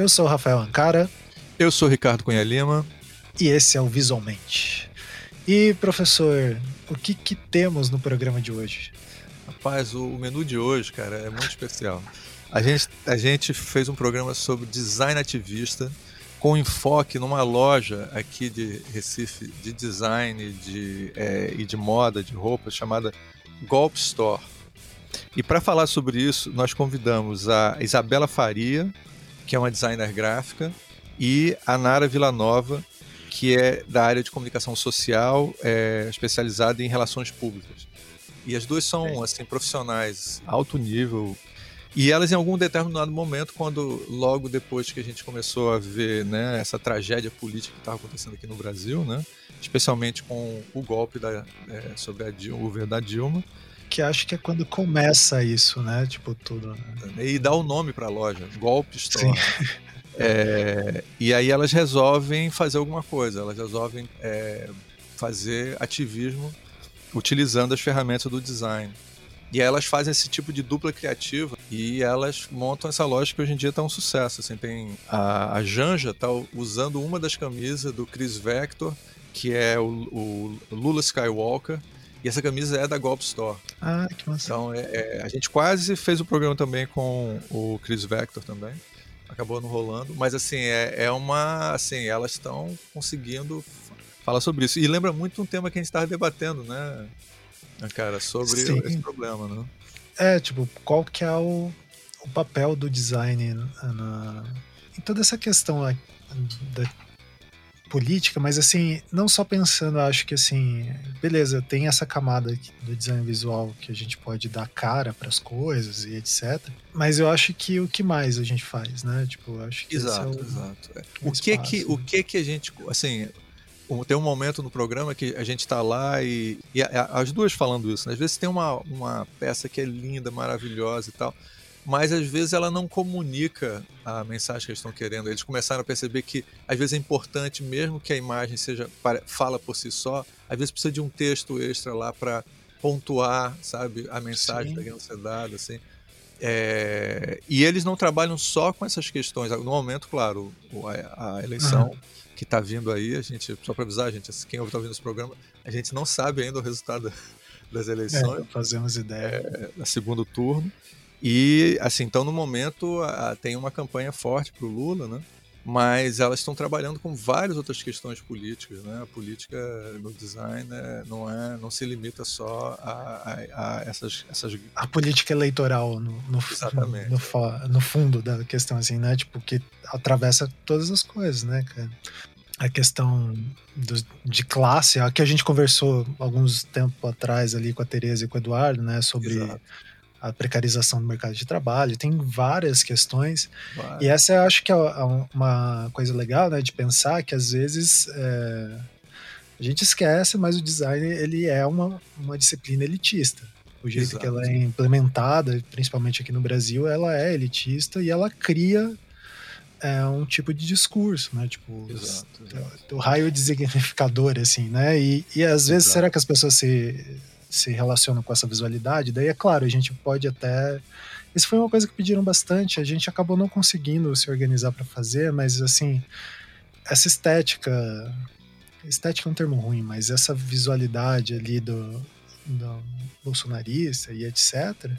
Eu sou o Rafael Ancara. Eu sou o Ricardo Cunha Lima. E esse é o Visualmente. E, professor, o que, que temos no programa de hoje? Rapaz, o menu de hoje, cara, é muito especial. A gente, a gente fez um programa sobre design ativista com enfoque numa loja aqui de Recife de design de, é, e de moda, de roupas, chamada Golp Store. E para falar sobre isso, nós convidamos a Isabela Faria, que é uma designer gráfica, e a Nara Villanova, que é da área de comunicação social, é, especializada em relações públicas. E as duas são assim profissionais alto nível. E elas, em algum determinado momento, quando logo depois que a gente começou a ver né, essa tragédia política que estava acontecendo aqui no Brasil, né, especialmente com o golpe da, é, sobre a Dilma, o governo da Dilma, que acho que é quando começa isso, né? Tipo, tudo. Né? E dá o um nome para a loja, Golpe Store. É, e aí elas resolvem fazer alguma coisa, elas resolvem é, fazer ativismo utilizando as ferramentas do design. E aí elas fazem esse tipo de dupla criativa e elas montam essa loja que hoje em dia está um sucesso. Assim, tem a, a Janja está usando uma das camisas do Chris Vector, que é o, o Lula Skywalker, e essa camisa é da Golp Store. Ah, que massa. Então, é, é, a gente quase fez o programa também com o Chris Vector também. Acabou não rolando. Mas, assim, é, é uma... Assim, elas estão conseguindo falar sobre isso. E lembra muito um tema que a gente estava debatendo, né, cara? Sobre Sim. esse problema, né? É, tipo, qual que é o, o papel do design na, em toda essa questão da política, mas assim, não só pensando, acho que assim, beleza, tem essa camada do design visual que a gente pode dar cara para as coisas e etc. Mas eu acho que o que mais a gente faz, né? Tipo, acho que exato, é o, exato. É. O, que que o que que a gente, assim, tem um momento no programa que a gente está lá e, e as duas falando isso. Né? Às vezes tem uma, uma peça que é linda, maravilhosa e tal, mas às vezes ela não comunica a mensagem que eles estão querendo. Eles começaram a perceber que às vezes é importante, mesmo que a imagem seja fala por si só, às vezes precisa de um texto extra lá para pontuar, sabe, a mensagem Sim. que está querendo ser dada, assim. É, e eles não trabalham só com essas questões. No momento, claro, a, a eleição uhum. que está vindo aí, a gente só para avisar, a gente, quem está ouvindo esse programa, a gente não sabe ainda o resultado das eleições. É, fazemos ideia. É, segundo turno. E, assim, então no momento a, tem uma campanha forte para o Lula, né? Mas elas estão trabalhando com várias outras questões políticas, né? A política no design é, não é, não se limita só a, a, a essas, essas. A política eleitoral no, no, Exatamente. No, no, fundo da questão, assim, né? Tipo, que atravessa todas as coisas, né, cara? a questão do, de classe, a que a gente conversou alguns tempo atrás ali com a Tereza e com o Eduardo, né, sobre Exato a precarização do mercado de trabalho, tem várias questões. E essa eu acho que é uma coisa legal, né, de pensar que às vezes é, a gente esquece, mas o design ele é uma, uma disciplina elitista. O jeito Exato. que ela é implementada, principalmente aqui no Brasil, ela é elitista e ela cria é, um tipo de discurso, né? Tipo, exato, exato. o raio designificador, assim, né? E, e às vezes, exato. será que as pessoas se se relacionam com essa visualidade. Daí, é claro, a gente pode até. Isso foi uma coisa que pediram bastante, a gente acabou não conseguindo se organizar para fazer, mas assim, essa estética. Estética é um termo ruim, mas essa visualidade ali do, do bolsonarista e etc.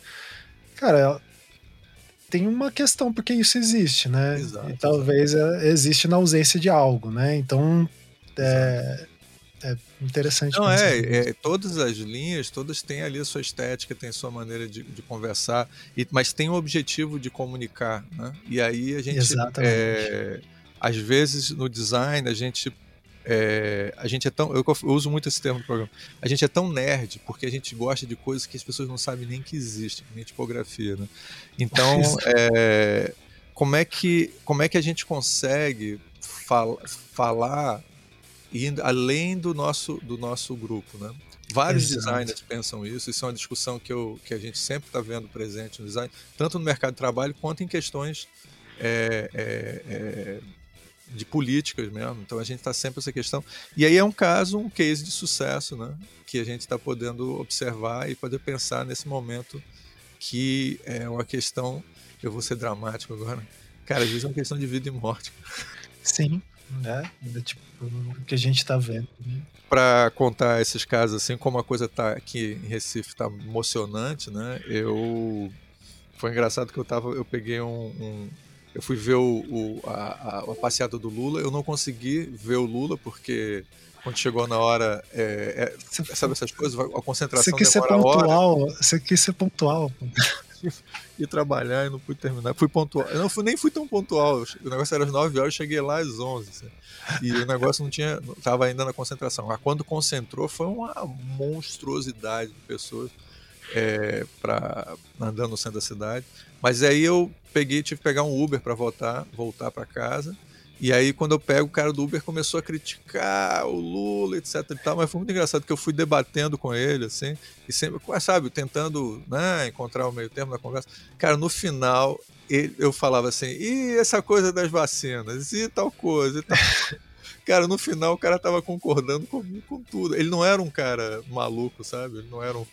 Cara, tem uma questão porque isso existe, né? Exato, e talvez exato. É, existe na ausência de algo, né? Então, é, é interessante. Não, é, é, todas as linhas, todas têm ali a sua estética, tem a sua maneira de, de conversar, e, mas tem o objetivo de comunicar, né? E aí a gente, é, às vezes no design, a gente é, a gente é tão. Eu, eu, uso muito esse termo no programa. A gente é tão nerd porque a gente gosta de coisas que as pessoas não sabem nem que existem, nem tipografia, né? Então, é, como, é que, como é que a gente consegue fal falar indo além do nosso, do nosso grupo, né? Vários Exato. designers pensam isso, isso é uma discussão que, eu, que a gente sempre está vendo presente no design, tanto no mercado de trabalho quanto em questões é, é, é, de políticas mesmo. Então a gente está sempre essa questão. E aí é um caso, um case de sucesso, né? Que a gente está podendo observar e poder pensar nesse momento que é uma questão. Eu vou ser dramático agora. Cara, às vezes é uma questão de vida e morte. Sim, né? Tipo o que a gente tá vendo. Né? Para contar esses casos, assim, como a coisa tá aqui em Recife tá emocionante, né? Eu. Foi engraçado que eu tava. Eu peguei um. um eu fui ver o, o a, a, a passeada do Lula, eu não consegui ver o Lula porque quando chegou na hora, é, é, sabe essas coisas? A concentração você quis ser pontual, hora. Você quis ser pontual. E trabalhar e não pude terminar. Fui pontual. Eu não fui, nem fui tão pontual. O negócio era às 9 horas, cheguei lá às 11. Assim. E o negócio não tinha. Tava ainda na concentração. Mas quando concentrou, foi uma monstruosidade de pessoas é, pra, andando no centro da cidade. Mas aí eu peguei, tive que pegar um Uber para voltar, voltar para casa. E aí, quando eu pego, o cara do Uber começou a criticar o Lula, etc e tal, mas foi muito engraçado que eu fui debatendo com ele, assim, e sempre, sabe, tentando né, encontrar o meio termo na conversa. Cara, no final, ele, eu falava assim, e essa coisa das vacinas, e tal coisa, e tal. cara, no final o cara tava concordando comigo com tudo. Ele não era um cara maluco, sabe? Ele não era um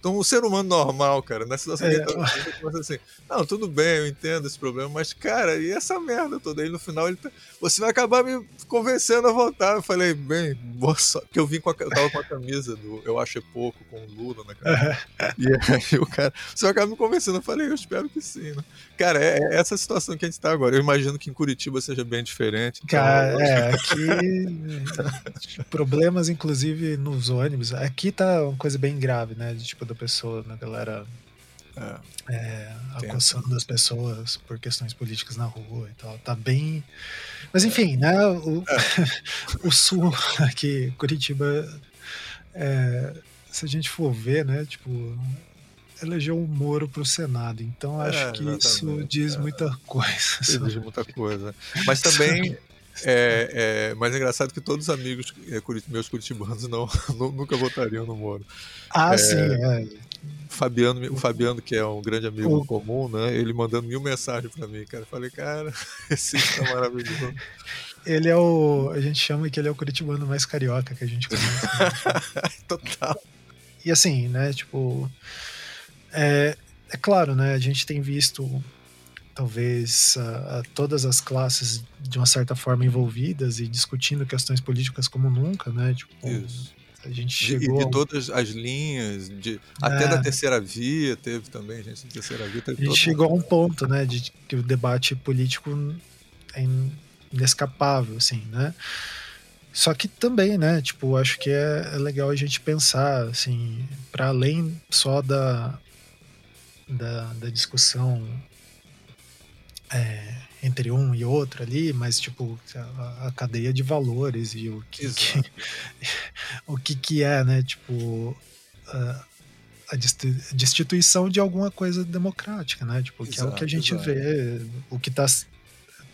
então, o ser humano normal, cara, na situação é. que ele começa assim: não, tudo bem, eu entendo esse problema, mas, cara, e essa merda toda? Aí no final ele tá, você vai acabar me convencendo a voltar. Eu falei, bem, boa sorte. Porque eu vim com a, eu tava com a camisa do Eu Acho é Pouco, com o Lula na camisa. e aí o cara, você vai acabar me convencendo. Eu falei, eu espero que sim. Né? Cara, é, é, essa situação que a gente tá agora. Eu imagino que em Curitiba seja bem diferente. Então, cara, é, aqui. problemas, inclusive, nos ônibus. Aqui tá uma coisa bem grave, né? De, tipo, da pessoa, da galera é, é, acossando as pessoas por questões políticas na rua e tal. Tá bem. Mas enfim, né? O, é. o sul aqui, Curitiba, é, se a gente for ver, né? Tipo, elegeu o Moro para o Senado. Então acho é, que isso diz muita coisa. Diz muita coisa. Mas também é, é, mas é engraçado que todos os amigos é, meus curitibanos não, nunca votariam no Moro. Ah, é, sim, é. Fabiano, o Fabiano, que é um grande amigo o... comum, né? Ele mandando mil mensagens para mim, cara. Eu falei, cara, esse tá maravilhoso. Ele é o. A gente chama que ele é o curitibano mais carioca que a gente conhece. Né? Total. E assim, né, tipo. É, é claro, né? A gente tem visto talvez a, a todas as classes de uma certa forma envolvidas e discutindo questões políticas como nunca, né? Tipo, Isso. A gente chegou. De, de todas as linhas, de, é. até da terceira via teve também, gente. Da terceira via teve a gente chegou a um ponto, né, de que o debate político é inescapável, assim, né? Só que também, né, tipo, acho que é, é legal a gente pensar, assim, para além só da, da, da discussão é, entre um e outro ali, mas tipo a, a cadeia de valores e o que, que o que, que é, né? Tipo a, a destituição de alguma coisa democrática, né? Tipo, que exato, é o que a gente exato. vê, o que está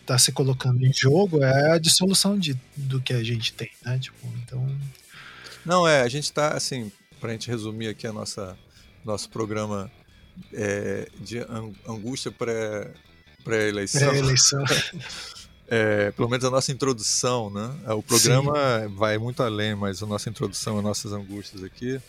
tá se colocando em jogo é a dissolução de, do que a gente tem, né? Tipo, então. Não, é, a gente está, assim, para a gente resumir aqui a nossa nosso programa é, de angústia pré, pré-eleição. Pré-eleição. É, pelo menos a nossa introdução, né? É, o programa Sim. vai muito além, mas a nossa introdução, as nossas angústias aqui,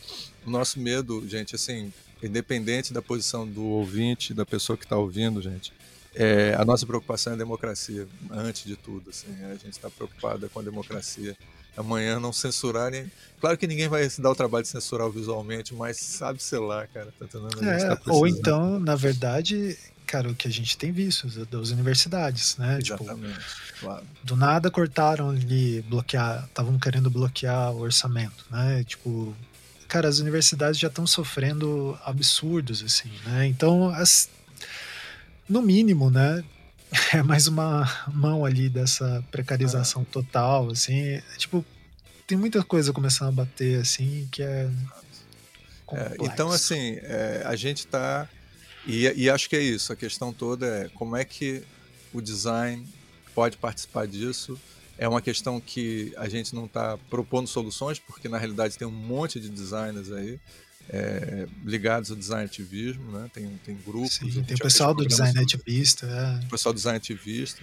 o nosso medo, gente, assim, independente da posição do ouvinte, da pessoa que está ouvindo, gente, é, a nossa preocupação é a democracia, antes de tudo, assim, a gente está preocupada com a democracia. Amanhã não censurarem. Claro que ninguém vai se dar o trabalho de censurar visualmente, mas sabe, sei lá, cara. Tá é, tá ou então, na verdade, cara, o que a gente tem visto das universidades, né? Tipo, Exatamente, tipo, claro. Do nada cortaram ali, bloquear, estavam querendo bloquear o orçamento, né? Tipo, cara, as universidades já estão sofrendo absurdos, assim, né? Então, as, no mínimo, né? É mais uma mão ali dessa precarização ah. total, assim. É, tipo, tem muita coisa começando a bater, assim, que é. é então, assim, é, a gente está e, e, acho que é isso. A questão toda é como é que o design pode participar disso. É uma questão que a gente não está propondo soluções, porque na realidade tem um monte de designers aí é, ligados ao design ativismo, né? Tem, tem grupos. Sim, tem o pessoal do design ativista. É. O pessoal do design ativista.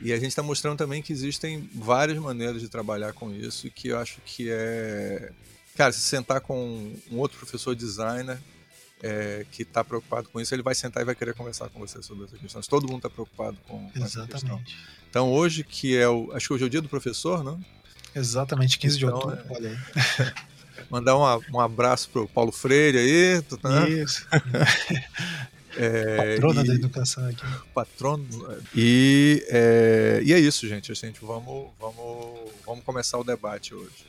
E a gente está mostrando também que existem várias maneiras de trabalhar com isso e que eu acho que é. Cara, se sentar com um outro professor designer é, que está preocupado com isso, ele vai sentar e vai querer conversar com você sobre essa questão. Todo mundo está preocupado com, com essa questão. Então hoje que é o, acho que hoje é o dia do professor, não? Exatamente, 15 então, de outubro, é... olha aí. Mandar um, um abraço pro Paulo Freire aí. Tá? Isso. É, Patrona e, da educação aqui. Patrono. E, é, e é isso, gente. A gente vamos, vamos, vamos começar o debate hoje.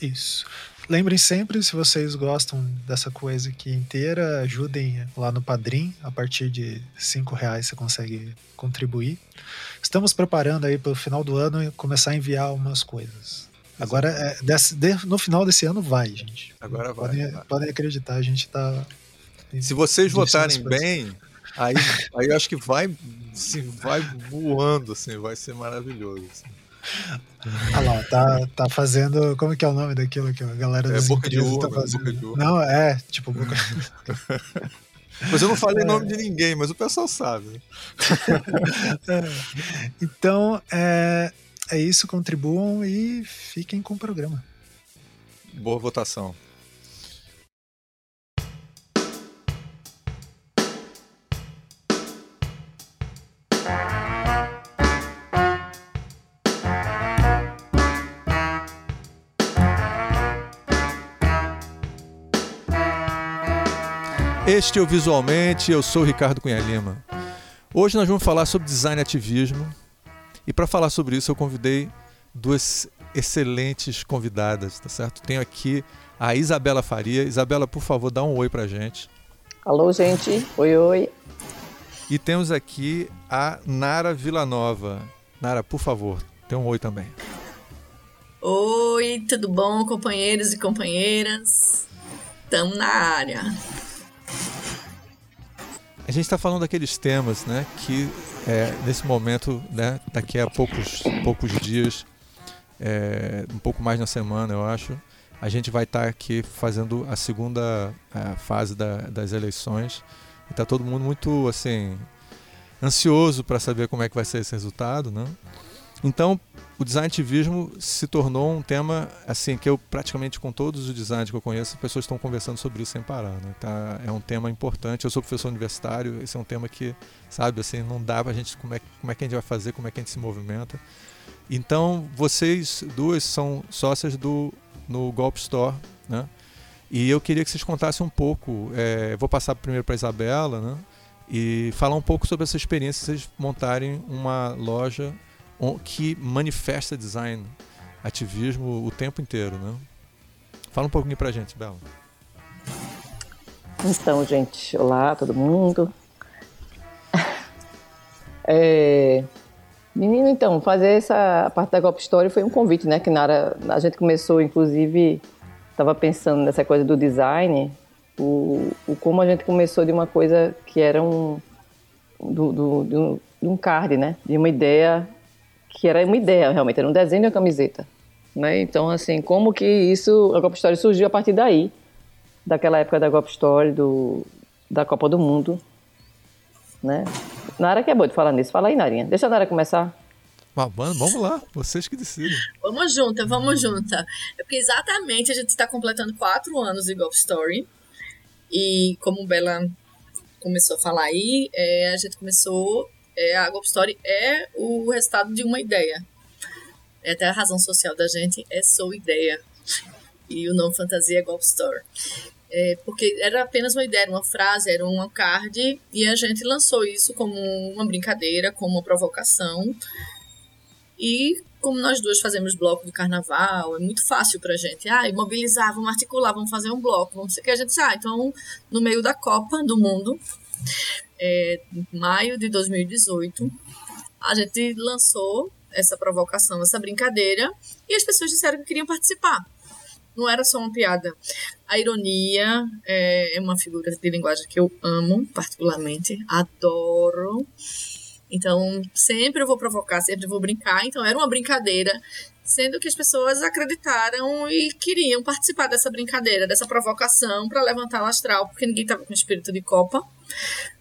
Isso. Lembrem sempre, se vocês gostam dessa coisa aqui inteira, ajudem lá no Padrim. A partir de cinco reais você consegue contribuir. Estamos preparando aí para o final do ano começar a enviar umas coisas. Agora, é, desse, de, no final desse ano vai, gente. Agora vai. Podem, vai. podem acreditar, a gente está se vocês votarem bem, aí, aí eu acho que vai, assim, vai voando, assim, vai ser maravilhoso. Assim. Olha lá, tá, tá fazendo. Como que é o nome daquilo que a galera é, boca de urna, tá fazendo? Boca de urna. Não, é, tipo, boca Mas eu não falei é. nome de ninguém, mas o pessoal sabe. é. Então, é, é isso, contribuam e fiquem com o programa. Boa votação. Este é o Visualmente, eu sou o Ricardo Cunha Lima. Hoje nós vamos falar sobre design e ativismo. E para falar sobre isso eu convidei duas excelentes convidadas, tá certo? Tenho aqui a Isabela Faria. Isabela, por favor, dá um oi pra gente. Alô, gente. Oi, oi. E temos aqui a Nara Villanova. Nara, por favor, dê um oi também. Oi, tudo bom, companheiros e companheiras? Estamos na área. A gente está falando daqueles temas, né, que é, nesse momento, né, daqui a poucos, poucos dias, é, um pouco mais na semana, eu acho, a gente vai estar tá aqui fazendo a segunda a fase da, das eleições. Está todo mundo muito, assim, ansioso para saber como é que vai ser esse resultado, né? Então, o design ativismo se tornou um tema assim que eu praticamente com todos os designers que eu conheço, as pessoas estão conversando sobre isso sem parar, né? Tá, é um tema importante. Eu sou professor universitário, esse é um tema que, sabe, assim, não dá pra gente como é, como é que a gente vai fazer, como é que a gente se movimenta. Então, vocês duas são sócias do no Golp Store, né? E eu queria que vocês contassem um pouco, é, vou passar primeiro para Isabela, né? E falar um pouco sobre essa experiência de vocês montarem uma loja que manifesta design, ativismo o tempo inteiro, né? Fala um pouquinho pra gente, Bela. Então, gente, olá todo mundo. É... Menino, então, fazer essa parte da Golpe Story foi um convite, né? Que Nara, a gente começou, inclusive, estava pensando nessa coisa do design, o, o, como a gente começou de uma coisa que era um do, do, do, de um card, né? De uma ideia que era uma ideia, realmente, era um desenho de uma camiseta. Né? Então, assim, como que isso, a Golpe Story surgiu a partir daí, daquela época da Golpe Story, do, da Copa do Mundo, né? Nara que é boa de falar nisso. Fala aí, Narinha. Deixa a Nara começar. vamos lá, vocês que decidem. Vamos junta, vamos junta. É porque exatamente a gente está completando quatro anos de Golf Story. E como Bela começou a falar aí, é, a gente começou é, a Golf Story é o resultado de uma ideia. É até a razão social da gente é sua ideia. E o nome fantasia é Golf Story. É, porque era apenas uma ideia, uma frase, era uma card, e a gente lançou isso como uma brincadeira, como uma provocação. E como nós duas fazemos bloco de carnaval, é muito fácil pra gente. Ah, mobilizar, vamos articular, vamos fazer um bloco, vamos que a gente ah, então no meio da Copa do Mundo, é, maio de 2018, a gente lançou essa provocação, essa brincadeira, e as pessoas disseram que queriam participar. Não era só uma piada. A ironia é, é uma figura de linguagem que eu amo particularmente, adoro. Então, sempre eu vou provocar, sempre eu vou brincar. Então, era uma brincadeira, sendo que as pessoas acreditaram e queriam participar dessa brincadeira, dessa provocação para levantar o astral, porque ninguém estava com espírito de Copa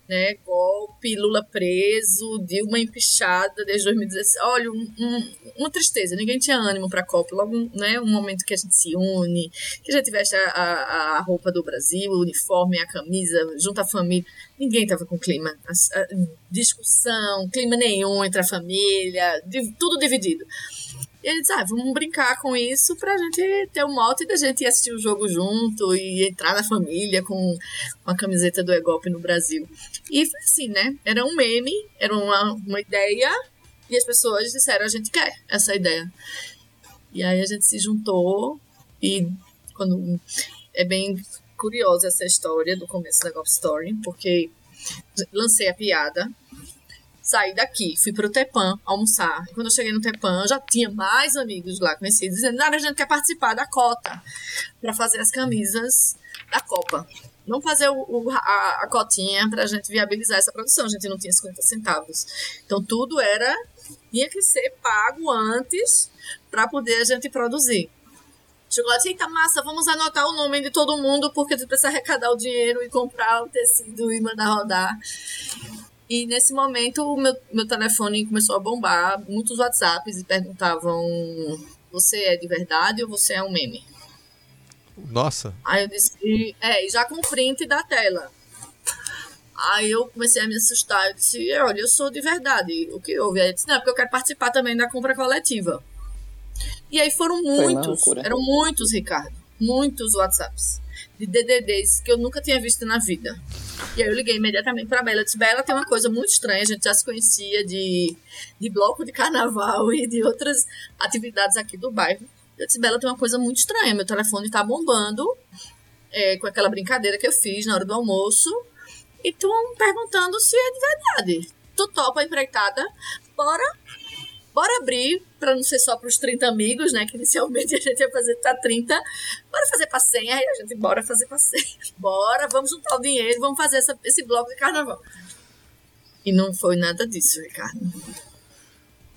né? Golpe, Lula preso, Dilma empichada desde 2016. Olha, um, um, uma tristeza. Ninguém tinha ânimo para a Copa. Logo, né? Um momento que a gente se une, que gente veste a, a, a roupa do Brasil, o uniforme, a camisa, junto à família. Ninguém tava com clima. A, discussão, clima nenhum entre a família, tudo dividido. E ele disse, ah, vamos brincar com isso pra gente ter o mote da gente ir assistir o jogo junto e entrar na família com uma camiseta do Egop no Brasil. E foi assim, né? Era um meme, era uma, uma ideia, e as pessoas disseram, a gente quer essa ideia. E aí a gente se juntou e quando é bem curiosa essa história do começo da Golf Story, porque lancei a piada saí daqui, fui pro Tepan almoçar. E quando eu cheguei no Tepan, já tinha mais amigos lá conhecidos dizendo: Nada, a gente quer participar da cota para fazer as camisas da Copa. Vamos fazer o, o, a, a cotinha para a gente viabilizar essa produção. A gente não tinha 50 centavos. Então tudo era. tinha que ser pago antes para poder a gente produzir. Chegou lá, eita massa, vamos anotar o nome de todo mundo porque tu precisa arrecadar o dinheiro e comprar o tecido e mandar rodar. E nesse momento o meu, meu telefone começou a bombar, muitos WhatsApps e perguntavam: você é de verdade ou você é um meme? Nossa. Aí eu disse, é, já com print da tela. Aí eu comecei a me assustar. Eu disse, olha, eu sou de verdade. O que houve? Aí eu disse, não, é porque eu quero participar também da compra coletiva. E aí foram muitos, eram muitos, Ricardo. Muitos WhatsApps de DDDs que eu nunca tinha visto na vida. E aí eu liguei imediatamente para Bela. Eu disse, Bela, tem uma coisa muito estranha. A gente já se conhecia de, de bloco de carnaval e de outras atividades aqui do bairro. Eu disse, Bela, tem uma coisa muito estranha. Meu telefone tá bombando é, com aquela brincadeira que eu fiz na hora do almoço. E tu perguntando se é de verdade. Tu topa empreitada? Bora bora abrir, para não ser só para os 30 amigos, né? Que inicialmente a gente ia fazer para 30. Bora fazer para 100, aí a gente bora fazer para 100. Bora, vamos juntar o dinheiro, vamos fazer essa, esse bloco de carnaval. E não foi nada disso, Ricardo.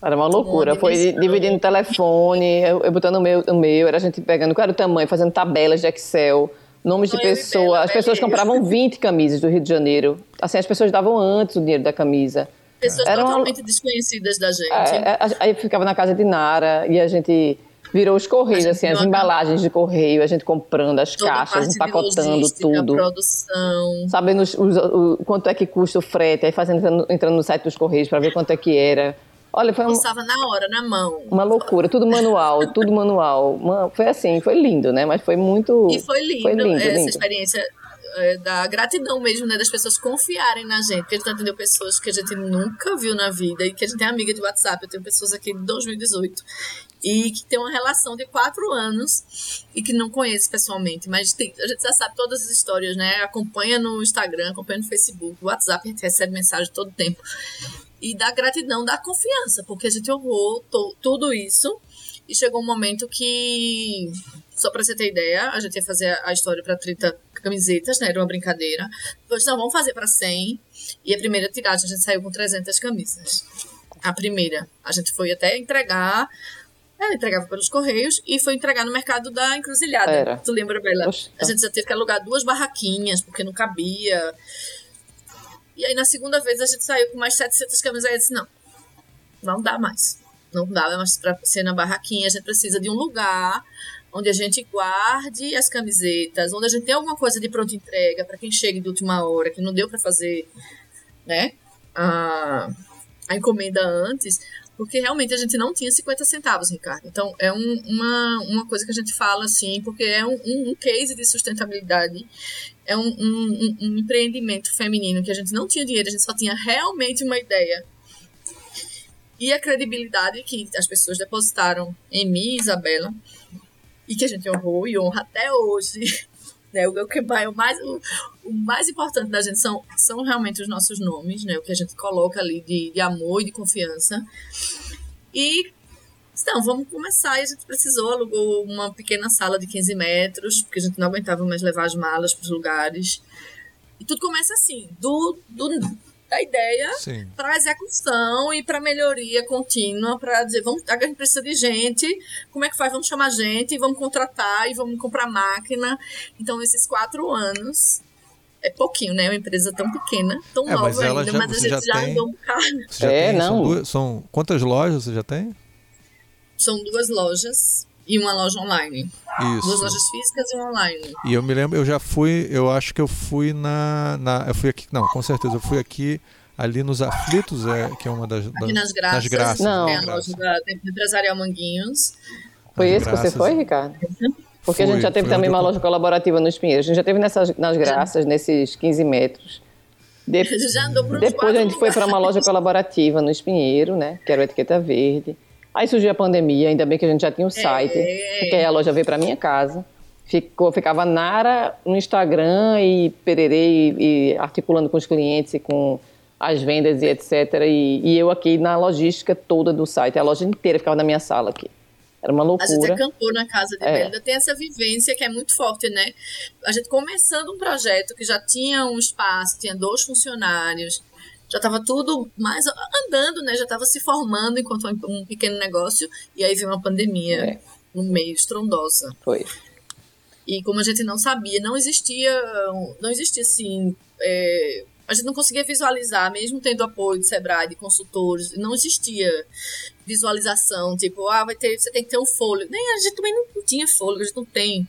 Era uma loucura. Foi dividindo o telefone, eu, eu botando o meu, o meu, era a gente pegando qual era o tamanho, fazendo tabelas de Excel, nomes de pessoas. As pessoas compravam 20 camisas do Rio de Janeiro. Assim, as pessoas davam antes o dinheiro da camisa. Pessoas Era totalmente uma... desconhecidas da gente. É, é aí ficava na casa de Nara e a gente virou os correios, assim, as embalagens de correio, a gente comprando as Toda caixas, empacotando tudo. produção. Sabendo os, os, o, quanto é que custa o frete, aí fazendo, entrando, no site dos correios para ver quanto é que era. Olha, foi um, na hora, na mão. Uma loucura, tudo manual, tudo manual. Foi assim, foi lindo, né? Mas foi muito. E foi lindo, foi lindo essa lindo. experiência é, da gratidão mesmo, né? Das pessoas confiarem na gente. Porque a gente atendeu pessoas que a gente nunca viu na vida e que a gente tem amiga de WhatsApp. Eu tenho pessoas aqui de 2018 e que tem uma relação de quatro anos e que não conhece pessoalmente, mas tem, a gente já sabe todas as histórias, né? Acompanha no Instagram, acompanha no Facebook, WhatsApp, a gente recebe mensagem todo tempo. E da gratidão, da confiança, porque a gente honrou tudo isso e chegou um momento que só pra você ter ideia, a gente ia fazer a história para 30 camisetas, né? Era uma brincadeira. Depois, não, vamos fazer para 100. E a primeira tiragem a gente saiu com 300 camisas. A primeira. A gente foi até entregar. Ela entregava pelos correios e foi entregar no mercado da encruzilhada. Era. Tu lembra, Bela? Oxa. A gente já teve que alugar duas barraquinhas, porque não cabia. E aí, na segunda vez, a gente saiu com mais 700 camisas. Aí eu disse: não, não dá mais. Não dá mais para ser na barraquinha. A gente precisa de um lugar onde a gente guarde as camisetas, onde a gente tem alguma coisa de pronta entrega para quem chega de última hora, que não deu para fazer, né, a, a encomenda antes, porque realmente a gente não tinha 50 centavos, Ricardo. Então é um, uma, uma coisa que a gente fala assim, porque é um, um, case de sustentabilidade, é um, um empreendimento feminino que a gente não tinha dinheiro, a gente só tinha realmente uma ideia e a credibilidade que as pessoas depositaram em mim, Isabela, e que a gente honrou e honra até hoje. Né? O, que vai, o, mais, o, o, mais importante da gente são, são realmente os nossos nomes, né? o que a gente coloca ali de, de amor e de confiança. E então, vamos começar. E a gente precisou, alugou uma pequena sala de 15 metros, porque a gente não aguentava mais levar as malas para os lugares. E tudo começa assim, do, do da ideia para a execução e para melhoria contínua, para dizer, vamos, a gente precisa de gente, como é que faz? Vamos chamar gente, vamos contratar e vamos comprar máquina. Então, esses quatro anos é pouquinho, né? É uma empresa tão pequena, tão é, nova mas ainda, já, mas a gente já, andou um bocado. é, tem, não. São, duas, são, quantas lojas você já tem? São duas lojas e uma loja online. Isso. Duas lojas físicas e uma online. E eu me lembro, eu já fui, eu acho que eu fui na, na eu fui aqui, não, com certeza, eu fui aqui ali nos Aflitos, é, que é uma das, das aqui nas Graças, nas graças não. é a loja da Tempo Empresarial Manguinhos. Foi esse que você foi, Ricardo? Porque foi, a gente já teve também uma loja colaborativa nos Pinheiros. A gente já teve nessas, nas Graças, nesses 15 metros. De... Já andou por Depois a gente foi para uma loja colaborativa no Espinheiro, né? Que era o Etiqueta Verde. Aí surgiu a pandemia, ainda bem que a gente já tinha um é. site, é. porque aí a loja veio para minha casa. Ficou, ficava Nara no Instagram e pererei e, e articulando com os clientes e com as vendas e etc. E, e, eu aqui na logística toda do site, a loja inteira ficava na minha sala aqui. Era uma loucura. A gente acampou na casa de é. tem essa vivência que é muito forte, né? A gente começando um projeto que já tinha um espaço, tinha dois funcionários, já estava tudo mais andando, né? Já estava se formando enquanto um pequeno negócio e aí veio uma pandemia é. no meio estrondosa. Foi. E como a gente não sabia, não existia, não existia assim, é, a gente não conseguia visualizar, mesmo tendo apoio de Sebrae, de consultores, não existia visualização, tipo, ah, vai ter, você tem que ter um fôlego. Nem a gente também não tinha fôlego, a gente não tem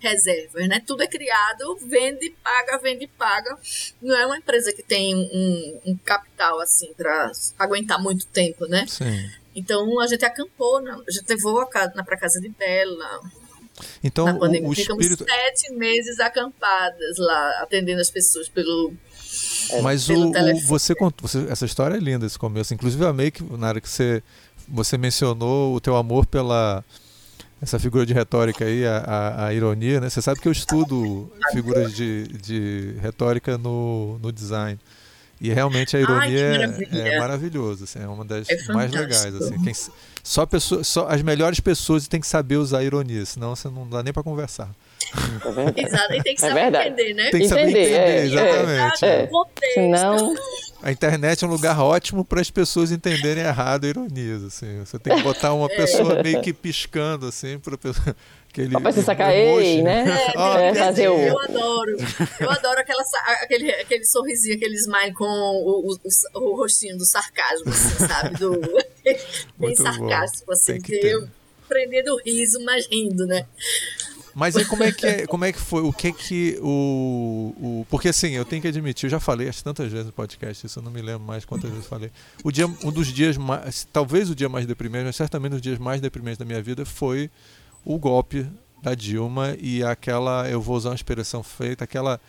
reservas, né? Tudo é criado, vende, paga, vende, paga. Não é uma empresa que tem um, um capital assim para aguentar muito tempo, né? Sim. Então a gente acampou, né? a gente levou a casa, para casa de Bela. Então o, o Ficamos espírito... sete meses acampadas lá, atendendo as pessoas pelo é, Mas o, o, você contou, você, essa história é linda esse começo. Inclusive eu amei que na hora que você você mencionou o teu amor pela essa figura de retórica aí, a, a, a, ironia, né? Você sabe que eu estudo figuras de, de retórica no, no design. E realmente a ironia Ai, é, é maravilhosa, assim, é uma das é mais legais. Assim. Quem, só, pessoa, só as melhores pessoas têm que saber usar a ironia, senão você não dá nem para conversar. É Exato, e tem que é saber é entender, né? Tem que saber entender, entender é, exatamente. É, é. Senão... A internet é um lugar ótimo para as pessoas entenderem errado ironias. Assim. Você tem que botar uma pessoa meio que piscando, assim, para pessoa. Aquele, pra se sacaei, né? É, é, fazer o... Eu adoro. Eu adoro aquela, aquele, aquele sorrisinho, aquele smile com o, o, o, o rostinho do sarcasmo, assim, sabe? Do, bem sarcástico, assim. Que eu prendendo o riso, mas rindo, né? Mas aí como é que é, como é que foi? O que que o, o porque assim, eu tenho que admitir, eu já falei tantas vezes no podcast, isso eu não me lembro mais quantas vezes falei. O dia um dos dias mais, talvez o dia mais deprimente, mas certamente um dos dias mais deprimentes da minha vida foi o golpe da Dilma e aquela, eu vou usar uma expressão feita, aquela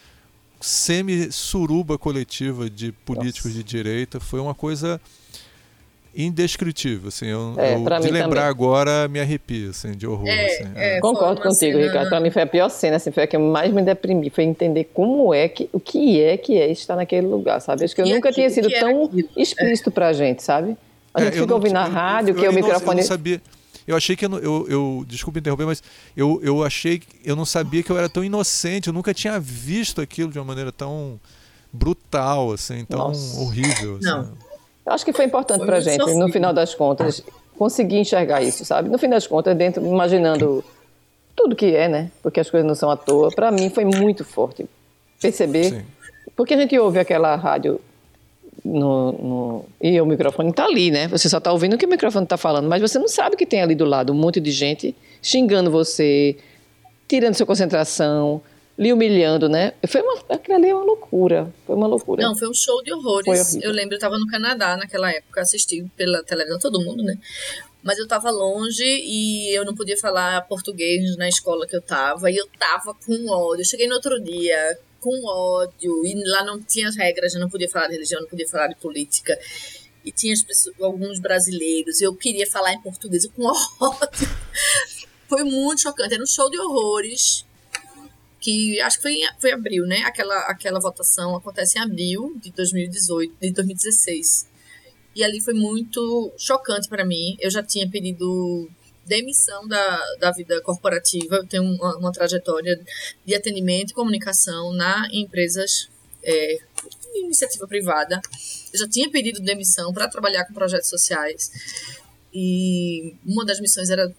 semi-suruba coletiva de políticos Nossa. de direita, foi uma coisa indescritível, assim, eu, é, eu de lembrar também. agora me arrepio, assim, de horror. É, assim, é. Concordo contigo, cena... Ricardo. Para mim foi a pior cena, assim, foi a que mais me deprimi, foi entender como é que, o que é que é estar naquele lugar, sabe? Acho que eu e nunca tinha sido tão aquilo? explícito é. pra gente, sabe? A gente fica ouvindo na rádio, eu, que eu, o microfone... Eu não sabia... Eu achei que eu, eu, eu, desculpa interromper, mas eu, eu achei que eu não sabia que eu era tão inocente, eu nunca tinha visto aquilo de uma maneira tão brutal, assim, tão Nossa. horrível. Assim. Não. Eu acho que foi importante para a gente, no final das contas, conseguir enxergar isso, sabe? No fim das contas, dentro, imaginando tudo que é, né? Porque as coisas não são à toa. Para mim foi muito forte perceber, Sim. porque a gente ouve aquela rádio no, no, e o microfone está ali, né? Você só está ouvindo o que o microfone está falando, mas você não sabe que tem ali do lado um monte de gente xingando você, tirando sua concentração, lhe humilhando, né? Foi uma, aquilo ali é uma loucura. Foi uma loucura. Não, foi um show de horrores. Eu lembro, eu estava no Canadá naquela época, assisti pela televisão, todo mundo, né? Mas eu estava longe e eu não podia falar português na escola que eu estava E eu tava com ódio. Eu cheguei no outro dia com ódio. E lá não tinha as regras, eu não podia falar de religião, não podia falar de política. E tinha pessoas, alguns brasileiros. Eu queria falar em português com ódio. Foi muito chocante. Era um show de horrores que acho que foi em, foi abril, né? Aquela, aquela votação acontece em abril de 2018, de 2016. E ali foi muito chocante para mim. Eu já tinha pedido demissão da, da vida corporativa. Eu tenho uma, uma trajetória de atendimento e comunicação na empresas é, iniciativa privada. Eu já tinha pedido demissão para trabalhar com projetos sociais. E uma das missões era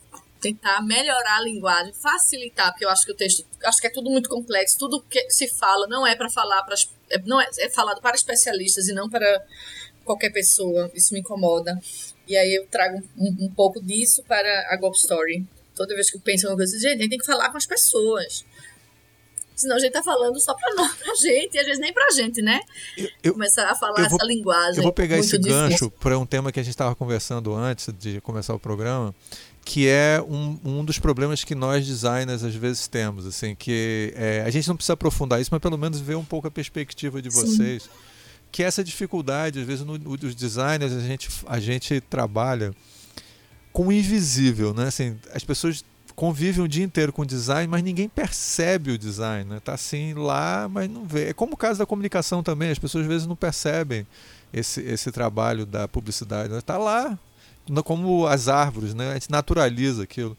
tentar melhorar a linguagem, facilitar, porque eu acho que o texto, acho que é tudo muito complexo, tudo que se fala não é para falar para é, não é, é falado para especialistas e não para qualquer pessoa. Isso me incomoda. E aí eu trago um, um pouco disso para a Ghost Story. Toda vez que eu penso em uma coisa, gente, a gente tem que falar com as pessoas. Senão a gente tá falando só pra, nós, pra gente, e às vezes nem pra gente, né? Eu Começar a falar vou, essa linguagem. Eu vou pegar esse difícil. gancho para um tema que a gente estava conversando antes de começar o programa, que é um, um dos problemas que nós designers às vezes temos, assim, que é, a gente não precisa aprofundar isso, mas pelo menos ver um pouco a perspectiva de vocês, Sim. que é essa dificuldade, às vezes, no, nos designers a gente, a gente trabalha com o invisível, né? Assim, as pessoas convivem o dia inteiro com design, mas ninguém percebe o design, né? Tá assim lá, mas não vê. É como o caso da comunicação também, as pessoas às vezes não percebem esse, esse trabalho da publicidade. Está né? lá, como as árvores, né? A gente naturaliza aquilo.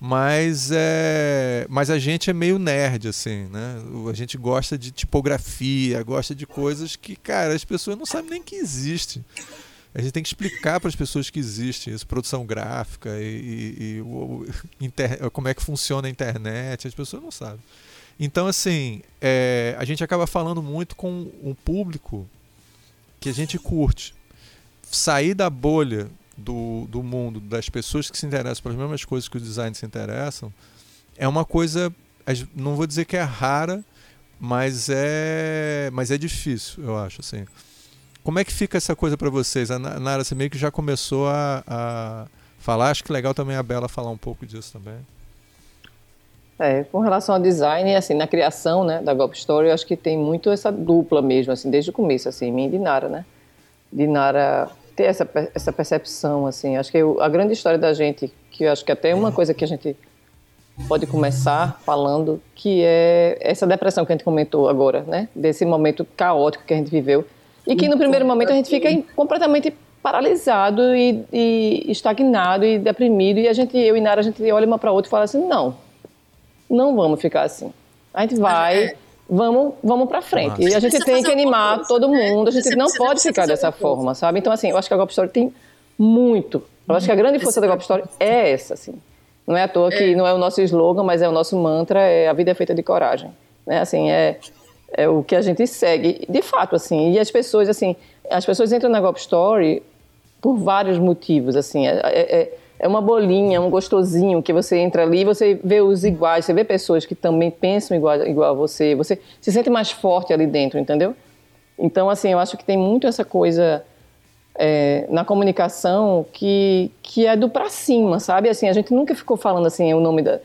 Mas, é, mas a gente é meio nerd, assim, né? A gente gosta de tipografia, gosta de coisas que, cara, as pessoas não sabem nem que existe. A gente tem que explicar para as pessoas que existe isso, produção gráfica e, e, e o, inter, como é que funciona a internet, as pessoas não sabem. Então, assim, é, a gente acaba falando muito com um público que a gente curte. Sair da bolha do, do mundo, das pessoas que se interessam pelas mesmas coisas que os designers se interessam, é uma coisa, não vou dizer que é rara, mas é, mas é difícil, eu acho, assim. Como é que fica essa coisa para vocês? A Nara, você meio que já começou a, a falar, acho que legal também a Bela falar um pouco disso também. É, com relação ao design, assim, na criação, né, da Golp Story, eu acho que tem muito essa dupla mesmo, assim, desde o começo, assim, mim e de Nara, né? De Nara ter essa, essa percepção, assim, acho que eu, a grande história da gente, que eu acho que até é uma coisa que a gente pode começar falando, que é essa depressão que a gente comentou agora, né? Desse momento caótico que a gente viveu, e que no primeiro momento a gente fica completamente paralisado e, e, estagnado e deprimido. E a gente, eu e Nara, a gente olha uma para outra e fala assim: não, não vamos ficar assim. A gente vai, é. Vamos, vamos para frente. E a gente tem que animar todo né? mundo. A gente não pode ficar dessa forma, sabe? Então, assim, eu acho que a Golp Story tem muito. Eu acho que a grande força da Golp Story é essa, assim. Não é à toa que é. não é o nosso slogan, mas é o nosso mantra, é a vida é feita de coragem. Né? Assim, é é o que a gente segue, de fato, assim. E as pessoas, assim, as pessoas entram na Golp Story por vários motivos, assim. É, é, é, uma bolinha, um gostosinho que você entra ali e você vê os iguais, você vê pessoas que também pensam igual, igual a você, você se sente mais forte ali dentro, entendeu? Então, assim, eu acho que tem muito essa coisa é, na comunicação que, que é do pra cima, sabe? Assim, a gente nunca ficou falando assim o nome da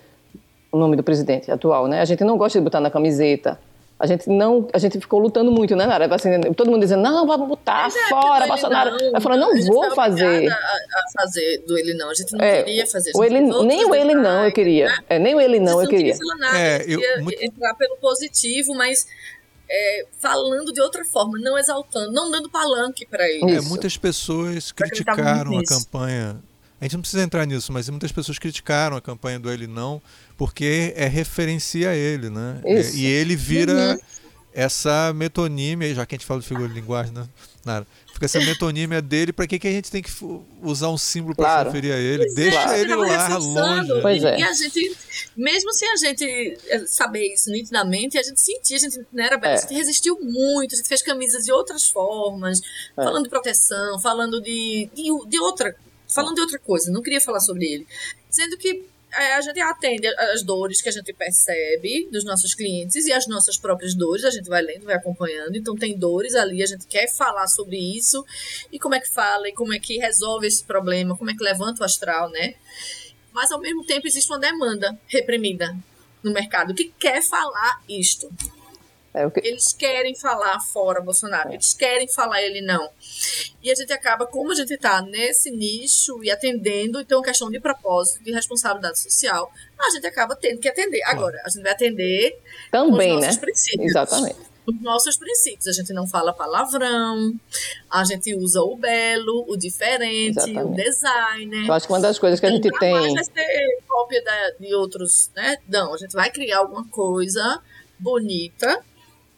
o nome do presidente atual, né? A gente não gosta de botar na camiseta a gente não, a gente ficou lutando muito, né, Nara? Assim, todo mundo dizendo, não, vamos botar é, fora, Bolsonaro. Não, eu falei, não vou fazer. A, a fazer do ele não, a gente não é, queria fazer. O ele, nem o ele não eu queria. Né? É, nem o ele não eu queria. Não nada, é, eu, muito... entrar pelo positivo, mas é, falando de outra forma, não exaltando, não dando palanque para ele. É, muitas pessoas criticaram a campanha. A gente não precisa entrar nisso, mas muitas pessoas criticaram a campanha do Ele Não porque é referencia ele, né? Isso. E ele vira uhum. essa metonímia, já que a gente fala de figura de linguagem, né? Nada. Fica essa metonímia dele, para que, que a gente tem que usar um símbolo para claro. referir a ele? Isso, Deixa claro. ele lá longe. Pois é. E a gente, mesmo sem a gente eh, saber isso nitidamente, a gente sentia, a gente, né, era, é. a gente resistiu muito, a gente fez camisas de outras formas, é. falando de proteção, falando de, de, de outra falando de outra coisa, não queria falar sobre ele. Dizendo que é, a gente atende as dores que a gente percebe dos nossos clientes e as nossas próprias dores, a gente vai lendo, vai acompanhando. Então tem dores ali, a gente quer falar sobre isso e como é que fala e como é que resolve esse problema, como é que levanta o astral, né? Mas ao mesmo tempo existe uma demanda reprimida no mercado que quer falar isto. É que... Eles querem falar fora Bolsonaro, é. eles querem falar ele não. E a gente acaba, como a gente está nesse nicho e atendendo, então, questão de propósito, de responsabilidade social, a gente acaba tendo que atender. Agora, a gente vai atender também, os nossos né? princípios. Exatamente os nossos princípios. A gente não fala palavrão, a gente usa o belo, o diferente, Exatamente. o designer. Eu acho que uma das coisas que a gente tem. Não vai ser cópia de outros, né? Não, a gente vai criar alguma coisa bonita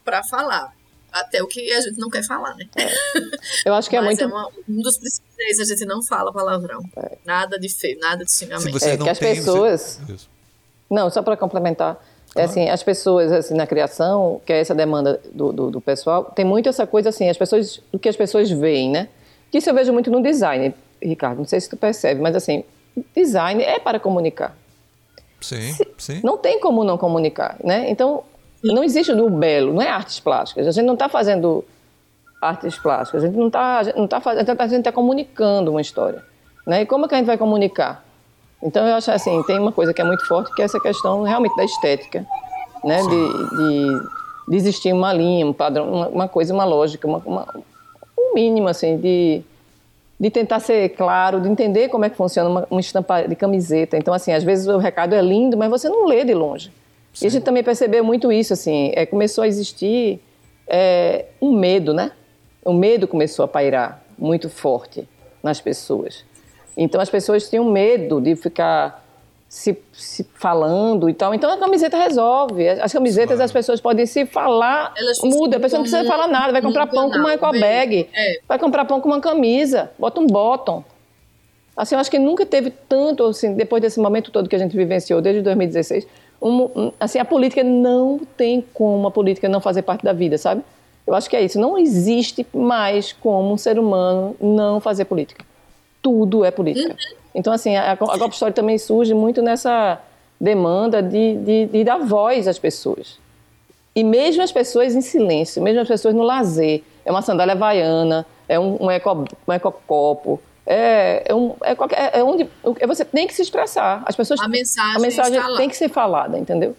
para falar. Até o que a gente não quer falar, né? É. Eu acho que é muito. É uma, um dos princípios três a gente não fala palavrão. É. Nada de feio, nada de xingamento. É, que as pessoas. Você... Não, só para complementar. É assim, as pessoas assim na criação, que é essa demanda do, do, do, pessoal, tem muito essa coisa assim, as pessoas, o que as pessoas veem, né? Que isso eu vejo muito no design, Ricardo. Não sei se tu percebe, mas assim, design é para comunicar. Sim, sim. Não tem como não comunicar, né? Então, não existe do belo, não é artes plásticas. A gente não está fazendo artes plásticas, a gente não está não tá fazendo, a gente está comunicando uma história, né? E como é que a gente vai comunicar? Então, eu acho assim, tem uma coisa que é muito forte, que é essa questão realmente da estética, né? De, de, de, existir uma linha, um padrão, uma, uma coisa, uma lógica, uma, uma, um mínimo, assim, de de tentar ser claro, de entender como é que funciona uma, uma estampa de camiseta. Então, assim, às vezes o recado é lindo, mas você não lê de longe. Sim. E a gente também percebeu muito isso, assim, é, começou a existir é, um medo, né? O medo começou a pairar muito forte nas pessoas. Então as pessoas tinham medo de ficar se, se, falando e tal. Então a camiseta resolve. As camisetas as pessoas podem se falar, muda, a pessoa não precisa falar nada, vai comprar pão com uma eco bag, é. vai comprar pão com uma camisa, bota um bottom. Assim, eu acho que nunca teve tanto, assim, depois desse momento todo que a gente vivenciou, desde 2016, um, assim, a política não tem como a política não fazer parte da vida, sabe? Eu acho que é isso. Não existe mais como um ser humano não fazer política. Tudo é política. Uhum. Então, assim, a, a Golpe Story também surge muito nessa demanda de, de, de, dar voz às pessoas. E mesmo as pessoas em silêncio, mesmo as pessoas no lazer, é uma sandália havaiana, é um, um, eco, um ecocopo, é, é, um, é, qualquer, é onde é você tem que se expressar. As pessoas, a mensagem, a mensagem tem que ser falada, entendeu?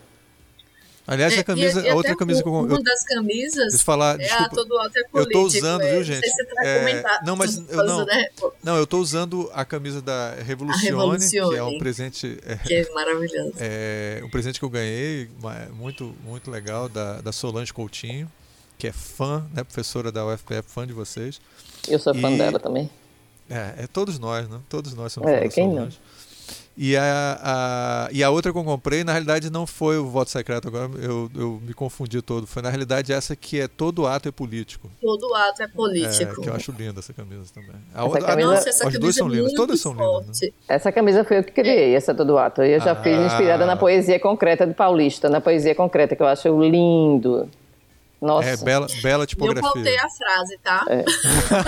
Aliás, é, a camisa, e, e a outra camisa que eu Uma das camisas falar, é a todo alto é político. Eu tô usando, é, viu, gente? Não, se é, não mas eu não, não, eu tô usando a camisa da Revolucione, que é um presente é, que é maravilhoso. É um presente que eu ganhei, muito muito legal da, da Solange Coutinho, que é fã, né, professora da UFPF, fã de vocês. Eu sou fã dela também. É, é todos nós, né? Todos nós somos é, quem. Não? E a, a, e a outra que eu comprei, na realidade, não foi o voto secreto, agora eu, eu me confundi todo. Foi, na realidade, essa que é todo ato é político. Todo ato é político. É, que eu acho linda essa camisa também. A, essa camisa... Nossa, essa as duas são é lindas, todas são lindas. Né? Essa camisa foi eu que criei, essa todo ato. Eu já ah. fiz inspirada na poesia concreta de Paulista, na poesia concreta, que eu acho lindo. Nossa. É, bela, bela tipografia. Eu faltei a frase, tá? É.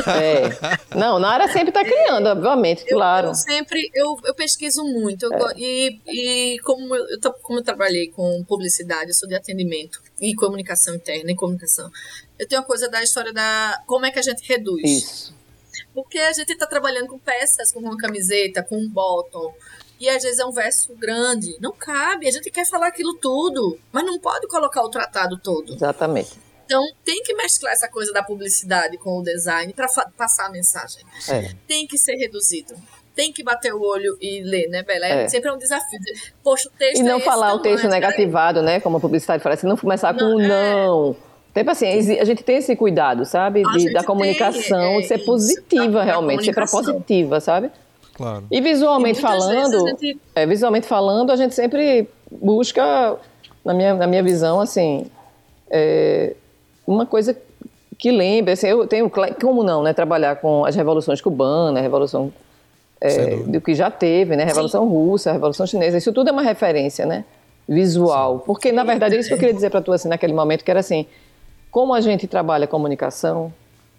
é. Não, Nara sempre está criando, obviamente, eu, claro. Eu sempre, eu, eu pesquiso muito. Eu, é. e, e como, eu, como eu trabalhei com publicidade, eu sou de atendimento e comunicação interna e comunicação, eu tenho uma coisa da história da como é que a gente reduz. Isso. Porque a gente está trabalhando com peças, com uma camiseta, com um bottom, e às vezes é um verso grande. Não cabe, a gente quer falar aquilo tudo, mas não pode colocar o tratado todo. Exatamente. Então, tem que mesclar essa coisa da publicidade com o design para passar a mensagem. É. Tem que ser reduzido. Tem que bater o olho e ler, né, Bela? É, é. sempre é um desafio. Poxa, o texto E não é falar o texto negativado, né? Como a publicidade fala, assim, não começar não, com um não. Tipo assim, a gente tem esse cuidado, sabe? De, da comunicação, tem, é, de ser positiva realmente, ser positiva, sabe? Claro. E visualmente e falando, gente... é, visualmente falando, a gente sempre busca, na minha, na minha visão, assim, é, uma coisa que lembra, assim, eu tenho, como não, né, trabalhar com as revoluções cubanas, a revolução é, do que já teve, né, a revolução Sim. russa, a revolução chinesa, isso tudo é uma referência, né, visual, Sim. porque na verdade é isso que eu queria dizer para tu assim naquele momento, que era assim, como a gente trabalha comunicação,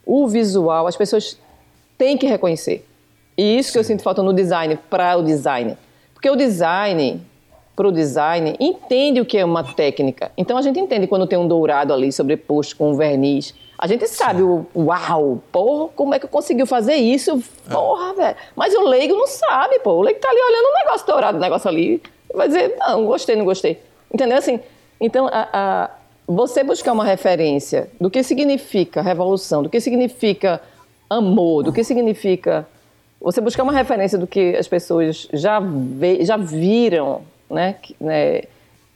o visual, as pessoas têm que reconhecer. E isso Sim. que eu sinto falta no design para o design, porque o design para o design entende o que é uma técnica. Então a gente entende quando tem um dourado ali sobreposto com um verniz. A gente sabe o uau, porra, como é que conseguiu fazer isso? É. Porra, é. velho. Mas o leigo não sabe, pô. O leigo tá ali olhando um negócio dourado, um negócio ali. Vai dizer, não, gostei, não gostei. Entendeu? Assim, então, a, a, você buscar uma referência do que significa revolução, do que significa amor, do que significa. Você buscar uma referência do que as pessoas já, ve, já viram né? Que, né?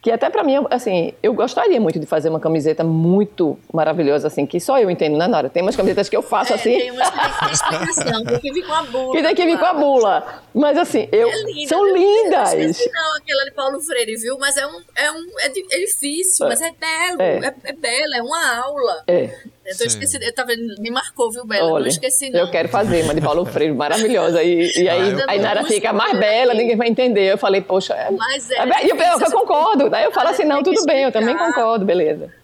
que até para mim, assim, eu gostaria muito de fazer uma camiseta muito maravilhosa, assim, que só eu entendo, né, Nara? Tem umas camisetas que eu faço é, assim. Tem umas que tem explicação, tem que vir com a bula. Que tem que vir com a bula. Mas assim, eu. É linda, são lindas. Não, aquela de Paulo Freire, viu? Mas é um. É, um, é, é difícil, é. mas é belo. É. é. É, bela, é uma aula. É. Eu tô esquecendo, eu tava, me marcou, viu, Bela? Olha, não esqueci, não. Eu quero fazer uma de Paulo Freire, maravilhosa. E, e aí, ah, aí Nara fica mais bela, ninguém vai entender. Eu falei, poxa, é. Mas é. é eu, eu, eu, concordo. Daí eu falo assim, não, tudo bem, eu também concordo, beleza.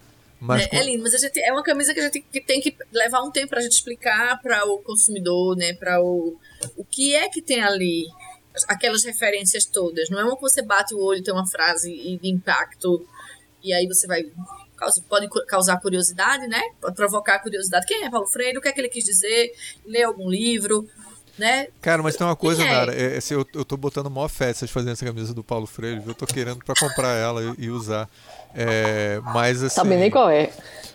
Mas, é, é, lindo, mas a gente, é uma camisa que a gente que tem que levar um tempo para a gente explicar para o consumidor, né? Para o, o que é que tem ali, aquelas referências todas. Não é uma que você bate o olho, tem uma frase de impacto e aí você vai pode causar curiosidade, né? Pode provocar curiosidade. Quem é Paulo Freire? O que é que ele quis dizer? Ler algum livro, né? Cara, mas tem uma coisa, é? Nara. É, assim, eu, eu tô botando maior fé vocês fazendo essa camisa do Paulo Freire. Eu tô querendo para comprar ela e, e usar. É, mas assim. Sabe nem qual é.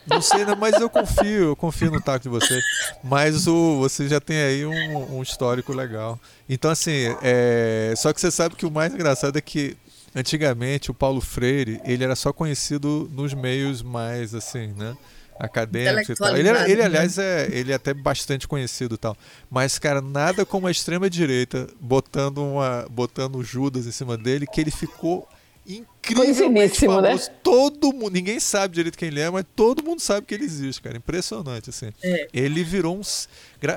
Não sei, né, mas eu confio, eu confio no taco de vocês. Mas o, você já tem aí um, um histórico legal. Então, assim, é, só que você sabe que o mais engraçado é que antigamente o Paulo Freire ele era só conhecido nos meios mais assim, né? acadêmicos e tal. Ele, ele né? aliás, é, ele é até bastante conhecido e tal. Mas, cara, nada como a extrema-direita botando, uma, botando Judas em cima dele, que ele ficou incrivelmente né? famoso. Né? Todo mundo, ninguém sabe direito quem ele é, mas todo mundo sabe que ele existe, cara. Impressionante, assim. É. Ele virou um.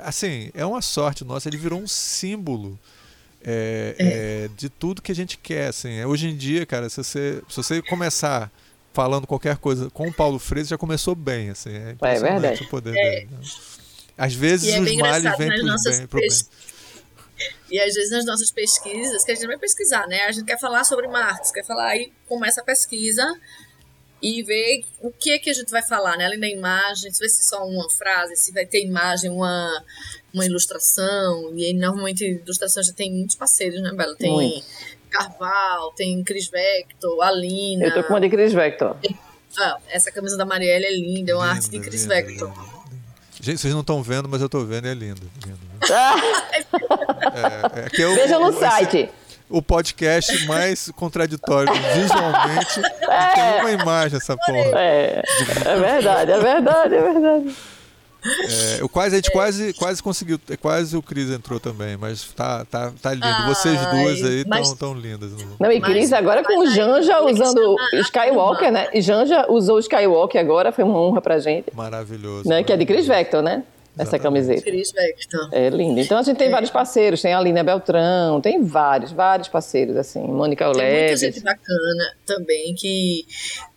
Assim, é uma sorte nossa, ele virou um símbolo. É, é. É, de tudo que a gente quer, assim. Hoje em dia, cara, se você, se você começar falando qualquer coisa com o Paulo Freire, já começou bem, assim. É, é verdade. o poder dele. Né? Às vezes é os males vêm pro bem. E às vezes nas nossas pesquisas, que a gente vai pesquisar, né? A gente quer falar sobre Marx, quer falar, aí começa a pesquisa e ver o que é que a gente vai falar, né? Além da imagem, se vai ser só uma frase, se vai ter imagem, uma, uma ilustração. E aí, normalmente, ilustração já tem muitos parceiros, né, Bela? Tem Muito. Carval, tem Cris Vector, Alina. Eu tô com uma de Cris Vector. Ah, essa camisa da Marielle é linda, é uma arte de Cris Vector. Gente, vocês não estão vendo, mas eu estou vendo, é lindo. lindo é, é, é Veja no site. O podcast mais contraditório visualmente. É. Tem uma imagem essa porra. É, é verdade, é verdade, é verdade. É, eu quase, a gente quase, quase conseguiu, quase o Cris entrou também, mas tá, tá, tá lindo. Ai, Vocês duas aí estão mas... tão lindas. Não, e Cris agora com o Janja usando Skywalker, né? E Janja usou o Skywalker agora, foi uma honra pra gente. Maravilhoso. Né? Que é de Cris Vector, né? Essa camiseta. Cris Vector. É linda. Então a gente tem é. vários parceiros, tem a Lina Beltrão, tem vários, vários parceiros, assim, Mônica Leves. Tem muita gente bacana também que,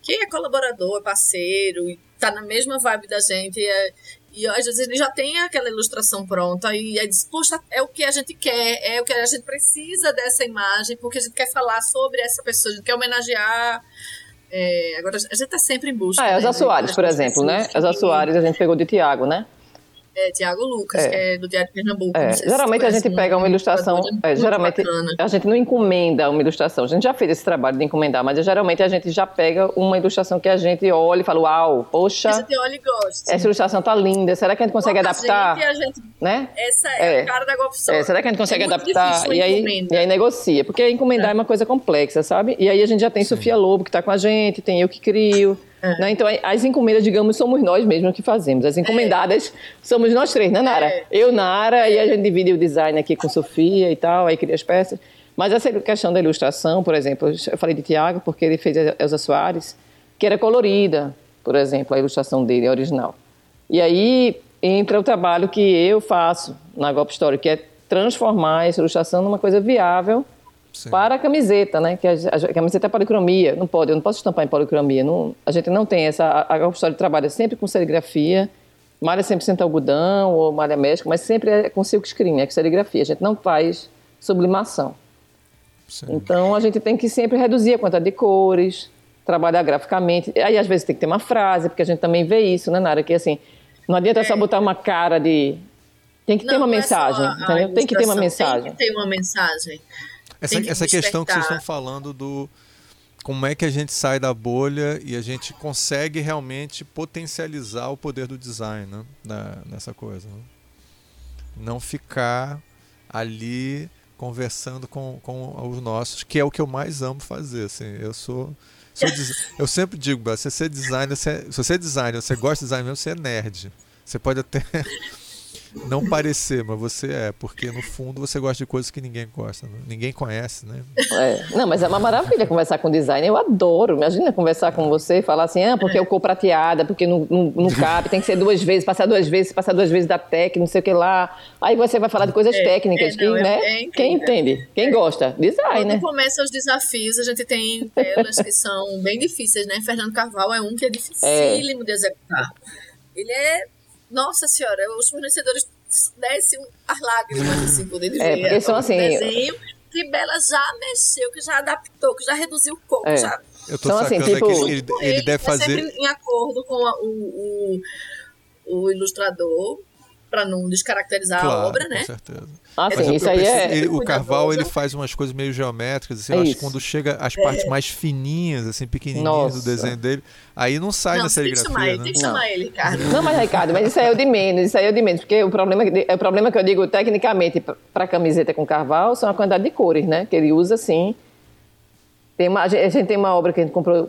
que é colaborador, é parceiro, e tá na mesma vibe da gente. É, e às vezes ele já tem aquela ilustração pronta e é disposto, é o que a gente quer, é o que a gente precisa dessa imagem, porque a gente quer falar sobre essa pessoa, a gente quer homenagear. É, agora a gente está sempre em busca. Ah, é, né, Soares, por exemplo, né? As Soares a gente pegou de Tiago, né? É, Tiago Lucas, é. que é do Diário de Pernambuco. É. Geralmente a gente pega uma ilustração. É, geralmente bacana. a gente não encomenda uma ilustração. A gente já fez esse trabalho de encomendar, mas geralmente a gente já pega uma ilustração que a gente olha e fala: Uau, poxa. Essa olha e gosta. Essa ilustração tá linda. Será que a gente consegue adaptar? Gente, a gente, né? Essa é, é, a cara da Golf é, Será que a gente consegue adaptar? E aí, e aí negocia. Porque encomendar é. é. uma coisa complexa, sabe? E aí a gente já tem Sim. Sofia Lobo que está com a gente, tem eu que crio. É. Né? Então, as encomendas, digamos, somos nós mesmos que fazemos. As encomendadas é. somos nós três, né, Nara? É. Eu, Nara, e a gente divide o design aqui com Sofia e tal, aí cria as peças. Mas essa questão da ilustração, por exemplo, eu falei de Tiago porque ele fez a Elza Soares, que era colorida, por exemplo, a ilustração dele, a original. E aí entra o trabalho que eu faço na Golp Story, que é transformar essa ilustração numa coisa viável Sim. para a camiseta, né? Que a, a, camiseta é policromia, não pode, eu não posso estampar em policromia. Não, a gente não tem essa. A, a Golf trabalha sempre com serigrafia, malha 100% algodão ou malha médica, mas sempre é com silk screen, é com serigrafia. A gente não faz sublimação. Sim. Então a gente tem que sempre reduzir a quantidade de cores, trabalhar graficamente. Aí às vezes tem que ter uma frase, porque a gente também vê isso, né, Nara? Que assim, não adianta é. só botar uma cara de. Tem que não, ter uma é mensagem? Tem que ter uma mensagem. Tem que ter uma mensagem. Essa, que essa questão que vocês estão falando do como é que a gente sai da bolha e a gente consegue realmente potencializar o poder do design né? Na, nessa coisa. Né? Não ficar ali conversando com, com os nossos, que é o que eu mais amo fazer. Assim, eu sou, sou eu sempre digo, se você é designer, você, se você é designer, você gosta de design mesmo, você é nerd. Você pode até não parecer, mas você é, porque no fundo você gosta de coisas que ninguém gosta, né? ninguém conhece, né? É. Não, mas é uma maravilha conversar com design, eu adoro. Imagina conversar com você e falar assim, ah, porque eu cor prateada, porque não, não, não cabe, tem que ser duas vezes, passar duas vezes, passar duas vezes da tech, não sei o que lá. Aí você vai falar de coisas é, técnicas, é, não, que, é né? É quem entende? Quem gosta? Design, Quando né? começam os desafios, a gente tem telas que são bem difíceis, né? Fernando Carvalho é um que é dificílimo de executar. Ele é nossa senhora, os fornecedores descem as lágrimas assim, quando eles é, porque são assim, desenho que Bela já mexeu, que já adaptou, que já reduziu o corpo, é. já. Eu tô então, assim, tipo, ele, ele, deve fazer. É em acordo com a, o, o, o ilustrador, para não descaracterizar claro, a obra, né? Com certeza. Ah, sim, isso aí é... Ele, o Carval, ele faz umas coisas meio geométricas, assim, é acho que quando chega as partes é. mais fininhas, assim, pequenininhas Nossa. do desenho dele, aí não sai não, na serigrafia, tem chamar, né? Tem que chamar ele, Ricardo. Não, mas Ricardo, mas isso aí é o de menos, isso aí é o de menos, porque o problema, é o problema que eu digo tecnicamente para camiseta com Carval são a quantidade de cores, né? Que ele usa, assim. Tem uma, a gente tem uma obra que a gente comprou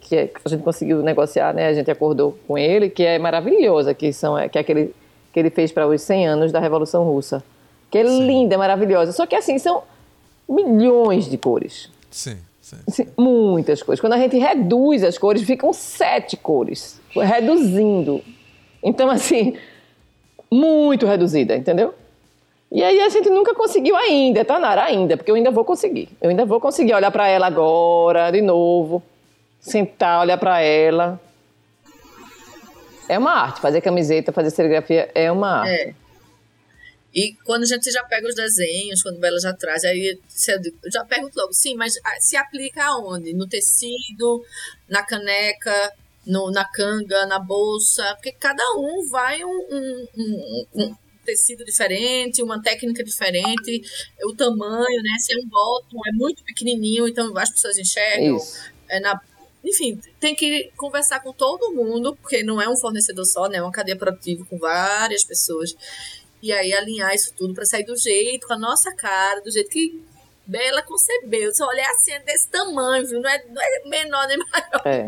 que é, a gente conseguiu negociar, né? A gente acordou com ele, que é maravilhosa, que são que é aquele que ele fez para os 100 anos da Revolução Russa. Que é sim. linda, é maravilhosa. Só que assim, são milhões de cores. Sim, sim, sim. Muitas cores. Quando a gente reduz as cores, ficam sete cores. Reduzindo. Então, assim, muito reduzida, entendeu? E aí a gente nunca conseguiu ainda, Tanara, ainda, porque eu ainda vou conseguir. Eu ainda vou conseguir olhar para ela agora, de novo, sentar, olhar para ela, é uma arte. Fazer camiseta, fazer serigrafia é uma arte. É. E quando a gente já pega os desenhos, quando Bela já traz, aí eu já pergunto logo, sim, mas se aplica aonde? No tecido, na caneca, no, na canga, na bolsa? Porque cada um vai um, um, um, um tecido diferente, uma técnica diferente, o tamanho, né? Se é um bottom, é muito pequenininho, então as pessoas enxergam. Isso. É na enfim, tem que conversar com todo mundo, porque não é um fornecedor só, né? É uma cadeia produtiva com várias pessoas. E aí alinhar isso tudo para sair do jeito, com a nossa cara, do jeito que Bela concebeu. Se olhar assim, é desse tamanho, viu? Não é, não é menor nem maior. É.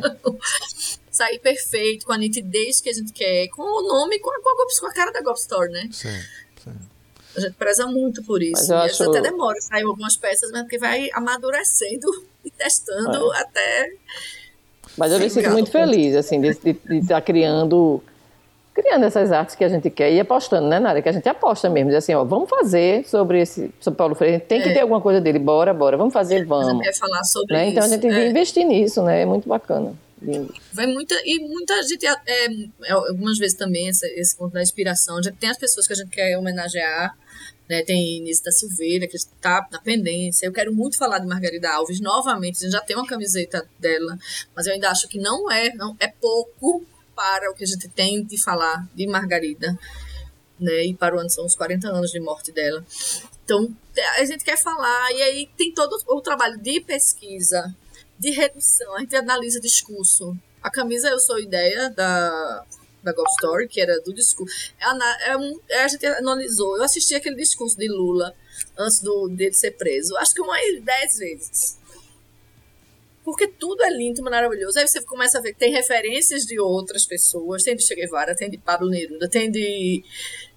Sair perfeito, com a nitidez que a gente quer, com o nome, com a, com a cara da Golf Store, né? Sim, sim. A gente preza muito por isso. Mas eu acho... até demora sair algumas peças, mas porque vai amadurecendo e testando é. até mas eu me sinto muito feliz, assim, de estar tá criando criando essas artes que a gente quer e apostando, né, Nara? Que a gente aposta mesmo, diz assim, ó, vamos fazer sobre esse sobre Paulo Freire, tem que é. ter alguma coisa dele, bora, bora, vamos fazer, vamos. Quer falar sobre né? isso. Então a gente é. investir nisso, né? É muito bacana. Vai muita e muita gente é, é, algumas vezes também esse, esse ponto da inspiração, já tem as pessoas que a gente quer homenagear né? Tem Inês da Silveira, que está na pendência. Eu quero muito falar de Margarida Alves novamente. A gente já tem uma camiseta dela, mas eu ainda acho que não é, não é pouco para o que a gente tem de falar de Margarida. Né, e para o ano são os 40 anos de morte dela. Então, a gente quer falar, e aí tem todo o trabalho de pesquisa, de redução, a gente analisa discurso. A camisa Eu Sou Ideia, da da Golf Story, que era do discurso. É, é é, a gente analisou. Eu assisti aquele discurso de Lula antes do, dele ser preso. Acho que umas dez vezes. Porque tudo é lindo, maravilhoso. Aí você começa a ver que tem referências de outras pessoas. Tem de Che Guevara, tem de Pablo Neruda, tem de,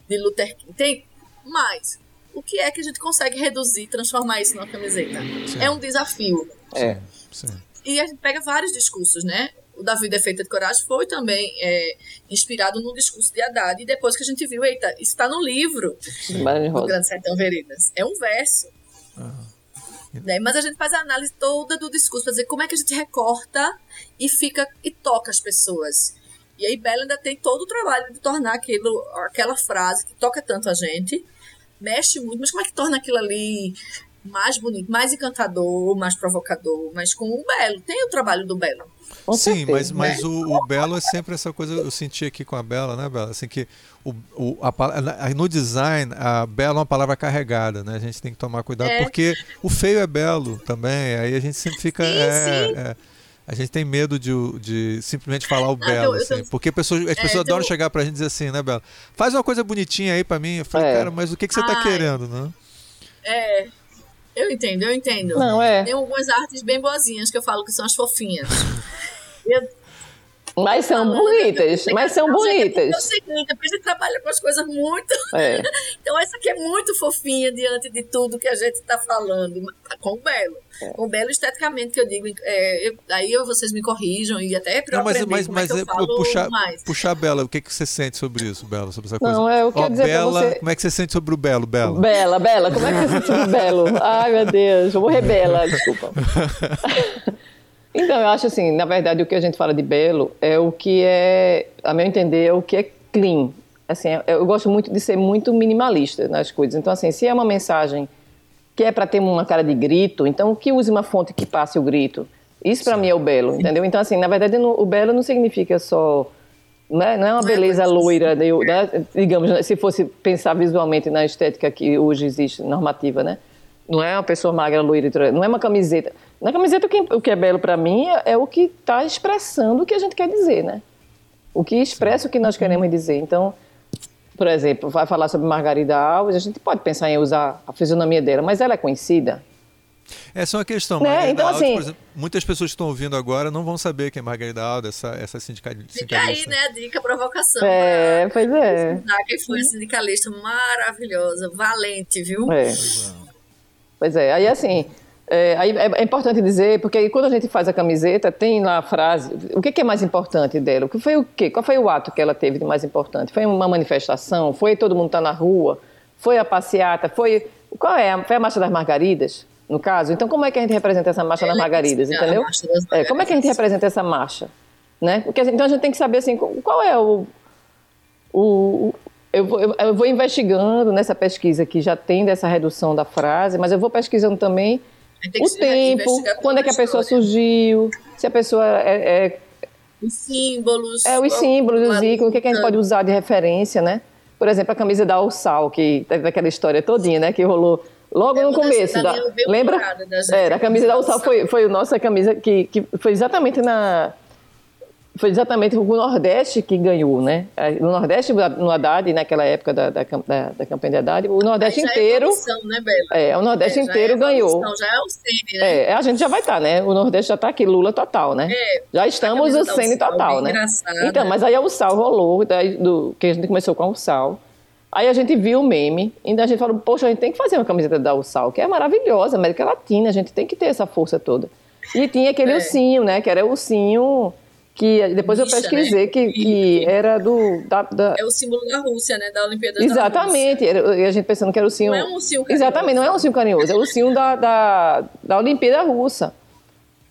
de Luther King. Tem mais. O que é que a gente consegue reduzir, transformar isso numa camiseta? Sim. É um desafio. É. Sim. E a gente pega vários discursos, né? o da Vida é Feita de Coragem foi também é, inspirado no discurso de Haddad. E depois que a gente viu, eita, isso está no livro do Grande Sertão Veredas. É um verso. Uhum. Né? Mas a gente faz a análise toda do discurso para dizer como é que a gente recorta e fica e toca as pessoas. E aí Bela ainda tem todo o trabalho de tornar aquilo, aquela frase que toca tanto a gente, mexe muito, mas como é que torna aquilo ali mais bonito, mais encantador, mais provocador, mas com o Belo. Tem o trabalho do Belo. Com Sim, certeza, mas, mas né? o, o, Belo é sempre essa coisa, eu senti aqui com a Bela, né, Bela? Assim que o, o, a, no design, a Bela é uma palavra carregada, né? A gente tem que tomar cuidado, é. porque o feio é belo também, aí a gente sempre fica. Sim, é, sim. É, a gente tem medo de, de simplesmente falar o ah, belo, assim, tô... porque pessoas, as é, pessoas adoram tô... chegar pra gente e dizer assim, né, Bela? Faz uma coisa bonitinha aí pra mim. Eu falei, é. cara, mas o que, que você tá Ai. tá querendo, né? É, eu entendo, eu entendo. Não, é. Tem algumas artes bem boazinhas que eu falo que são as fofinhas. eu, Mas são bonitas, mas são bonitas. É o seguinte, porque a gente trabalha com as coisas muito. É. então, essa aqui é muito fofinha diante de tudo que a gente está falando, com o Belo. É. Com o Belo esteticamente, que eu digo, é, eu, aí vocês me corrijam e até para eu mas, mas, mas é, é puxar, puxar Bela, o que, que você sente sobre isso, Bela, sobre essa coisa? Não, é, eu quero dizer Bela, você... como é que você sente sobre o Belo, Bela? Bela, Bela, como é que você sente sobre o Belo? Ai, meu Deus, eu vou rebela, desculpa. Então, eu acho assim, na verdade, o que a gente fala de belo é o que é, a meu entender, é o que é clean. Assim, eu gosto muito de ser muito minimalista nas coisas. Então, assim, se é uma mensagem que é para ter uma cara de grito, então que use uma fonte que passe o grito. Isso para mim é o belo, entendeu? Então, assim, na verdade, o belo não significa só não é, não é uma beleza loira, né? digamos, né? se fosse pensar visualmente na estética que hoje existe, normativa, né? Não é uma pessoa magra, loira, não é uma camiseta. Na camiseta, o que, o que é belo para mim é, é o que está expressando o que a gente quer dizer, né? O que expressa o que nós queremos dizer. Então, por exemplo, vai falar sobre Margarida Alves, a gente pode pensar em usar a fisionomia dela, mas ela é conhecida. Essa é uma questão. Né? Então, Alves, assim, exemplo, muitas pessoas que estão ouvindo agora não vão saber quem é Margarida Alves, essa, essa sindicalista. Fica aí, né? A dica, a provocação. É, pois é. Quem foi a sindicalista maravilhosa, valente, viu? É. Pois é, aí assim, é, aí é, é importante dizer, porque quando a gente faz a camiseta, tem lá a frase, o que, que, é mais importante dela? O que foi o quê? Qual foi o ato que ela teve de mais importante? Foi uma manifestação? Foi todo mundo estar tá na rua? Foi a passeata? Foi, qual é? Foi a Marcha das Margaridas, no caso? Então, como é que a gente representa essa Marcha das Margaridas, entendeu? É, como é que a gente representa essa marcha? Né? Porque, então, a gente tem que saber, assim, qual é o, o, eu vou, eu, eu vou investigando nessa pesquisa que já tem dessa redução da frase, mas eu vou pesquisando também o tempo, quando é que a pessoa surgiu, se a pessoa é, é os símbolos. É, os símbolos, os ícones, o que, é que a gente pode usar de referência, né? Por exemplo, a camisa da Ursal, que teve aquela história todinha, né? Que rolou logo no começo. Da, lembra? É, a camisa da Ursal foi, foi a nossa camisa que, que foi exatamente na foi exatamente o Nordeste que ganhou, né? No Nordeste, no Haddad, naquela época da, da, da, da campanha de Haddad, o Nordeste é inteiro. É, né, é, o Nordeste é, inteiro é ganhou. Já é o CN, né? É, a gente já vai estar, tá, né? O Nordeste já está aqui, Lula total, né? É, já estamos o CN total, né? Então, mas aí o Sal rolou, daí, do, que a gente começou com o Sal. Aí a gente viu o meme, ainda a gente falou, poxa, a gente tem que fazer uma camiseta da Ursal, que é maravilhosa, América Latina, a gente tem que ter essa força toda. E tinha aquele é. ursinho, né? Que era o ursinho que depois Bicha, eu pesquisei né? que, que era do da, da, é o símbolo da Rússia, né, da Olimpíada exatamente. Da e a gente pensando que era o ursinho não é um ursinho carinhoso. exatamente não é um ursinho carinhoso é o ursinho da, da, da Olimpíada Russa.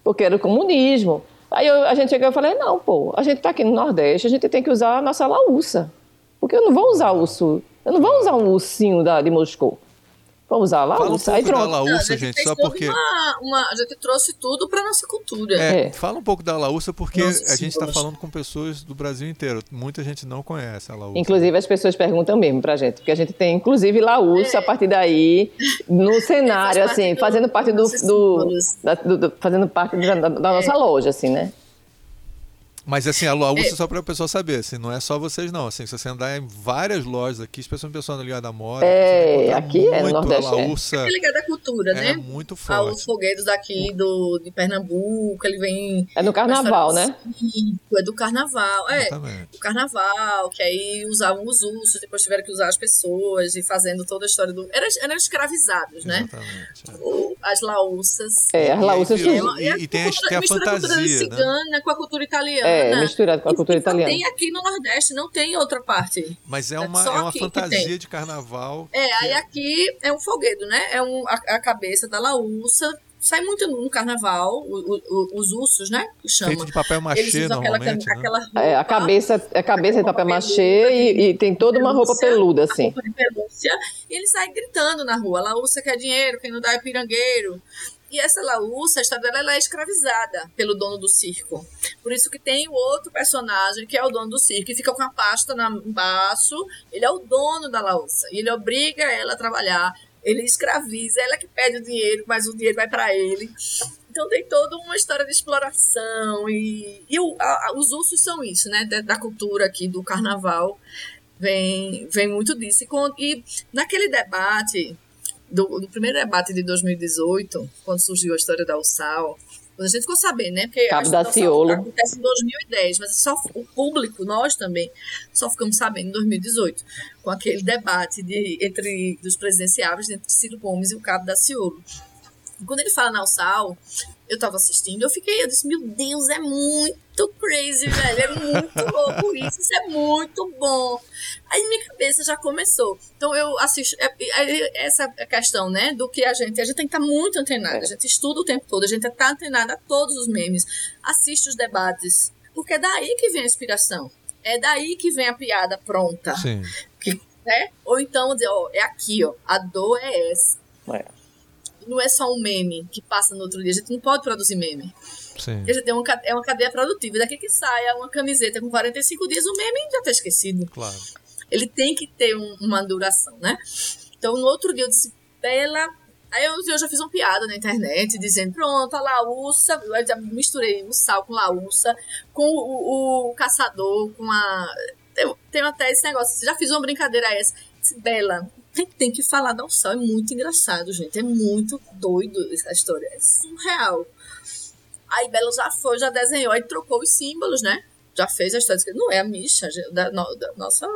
Porque era o comunismo. Aí eu, a gente chegou e falei não pô a gente está aqui no Nordeste a gente tem que usar a nossa laúça porque eu não vou usar o urso eu não vou usar um ursinho da, de Moscou Vamos usar a Laúça. Fala um pouco da Laúça, gente, só porque... Uma, uma, a gente trouxe tudo para nossa cultura. É, é, Fala um pouco da Laúça, porque nossa, a gente está falando com pessoas do Brasil inteiro. Muita gente não conhece a Laúça. Inclusive, as pessoas perguntam mesmo para a gente, porque a gente tem, inclusive, Laúça, é. a partir daí, no cenário, assim, fazendo parte do... do, da, do, do fazendo parte da, da, da nossa é. loja, assim, né? Mas assim, a Laúça, é. só para o pessoal saber, assim, não é só vocês não. Assim, se você andar em várias lojas aqui, especialmente pessoal na Liga da Moda, é, aqui é no Nordeste. A Laúça é. ligado à cultura, é né? É muito forte. Os fogueiros daqui do, de Pernambuco, ele vem... É no Carnaval, né? é do Carnaval, é. Exatamente. O Carnaval, que aí usavam os ursos, depois tiveram que usar as pessoas e fazendo toda a história do... Eram, eram escravizados, né? Exatamente. É. As laúças. É, as laúças... E, e, e, e tem, a, tem a fantasia, a cultura cigana né? com a cultura italiana. É, misturado com a cultura italiana. Tem aqui no Nordeste, não tem outra parte. Mas é uma, é uma fantasia de carnaval. É, aí é... aqui é um foguedo, né? É um, a, a cabeça da laúça, sai muito no carnaval, o, o, os ursos, né? Chama. Feito de papel machê, normalmente, aquela, né? aquela é, a cabeça, é a cabeça de papel machê e, e, tem toda uma roupa peluda, assim. Roupa de pelúcia, e ele sai gritando na rua, laúça quer dinheiro, quem não dá é pirangueiro. E essa laúça, a história dela, ela é escravizada pelo dono do circo. Por isso que tem o outro personagem, que é o dono do circo, que fica com a pasta embaixo. Ele é o dono da laúça. E ele obriga ela a trabalhar. Ele escraviza, ela que pede o dinheiro, mas o dinheiro vai para ele. Então tem toda uma história de exploração. E, e o, a, os ursos são isso, né? Da, da, cultura aqui, do carnaval. Vem, vem muito disso. E, com, e naquele debate do, do primeiro debate de 2018, quando surgiu a história da USAL, quando a gente ficou sabendo, né? Porque Cabo da Ciolo. acontece em 2010, mas só o público, nós também, só ficamos sabendo em 2018, com aquele debate de, entre dos presidenciáveis entre Ciro Gomes e o Cabo da Ciolo. Quando ele fala na USAL, eu tava assistindo, eu fiquei, eu disse, meu Deus, é muito crazy, velho, é muito louco isso, isso é muito bom. Aí minha cabeça já começou. Então eu assisto, é, é, essa questão, né, do que a gente, a gente tem que estar tá muito antenado, a gente estuda o tempo todo, a gente tá antenado a todos os memes, assiste os debates, porque é daí que vem a inspiração, é daí que vem a piada pronta. Sim. Que, né? Ou então, ó, é aqui, ó, a dor é essa. É não é só um meme que passa no outro dia. A gente não pode produzir meme. Sim. A gente tem uma, é uma cadeia produtiva. Daqui que saia uma camiseta com 45 dias, o meme já está esquecido. Claro. Ele tem que ter um, uma duração, né? Então, no outro dia eu disse, Bela. Aí eu, eu já fiz uma piada na internet dizendo: pronto, a laúça. Eu já misturei o sal com laúça, com o, o, o caçador, com a. Tem, tem até esse negócio. Já fiz uma brincadeira essa. Disse, Bela, tem, tem que falar da Ursal. É muito engraçado, gente. É muito doido essa história. É surreal. Aí Belo já foi, já desenhou, aí trocou os símbolos, né? Já fez a história. Não é a Misha, da, da, nossa,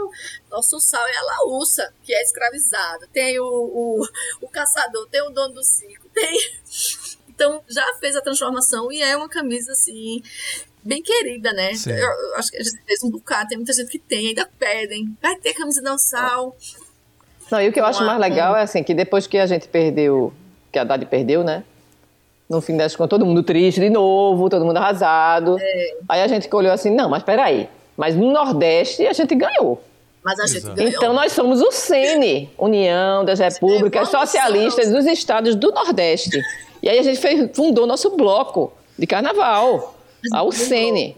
nosso sal é a Laúça, que é escravizada. Tem o, o, o caçador, tem o dono do circo, tem. Então já fez a transformação e é uma camisa assim bem querida, né? Eu, eu, acho que a gente fez um bocado, tem muita gente que tem, ainda pedem. Vai ter camisa da Sal. Não, e o que eu acho mais legal é assim, que depois que a gente perdeu, que a Haddad perdeu, né? No fim das contas, todo mundo triste de novo, todo mundo arrasado. É. Aí a gente olhou assim, não, mas peraí, mas no Nordeste a gente ganhou. Mas a gente Exato. ganhou. Então nós somos o SENE, União das Repúblicas Socialistas dos Estados do Nordeste. E aí a gente fez, fundou nosso bloco de carnaval. Ao Sene.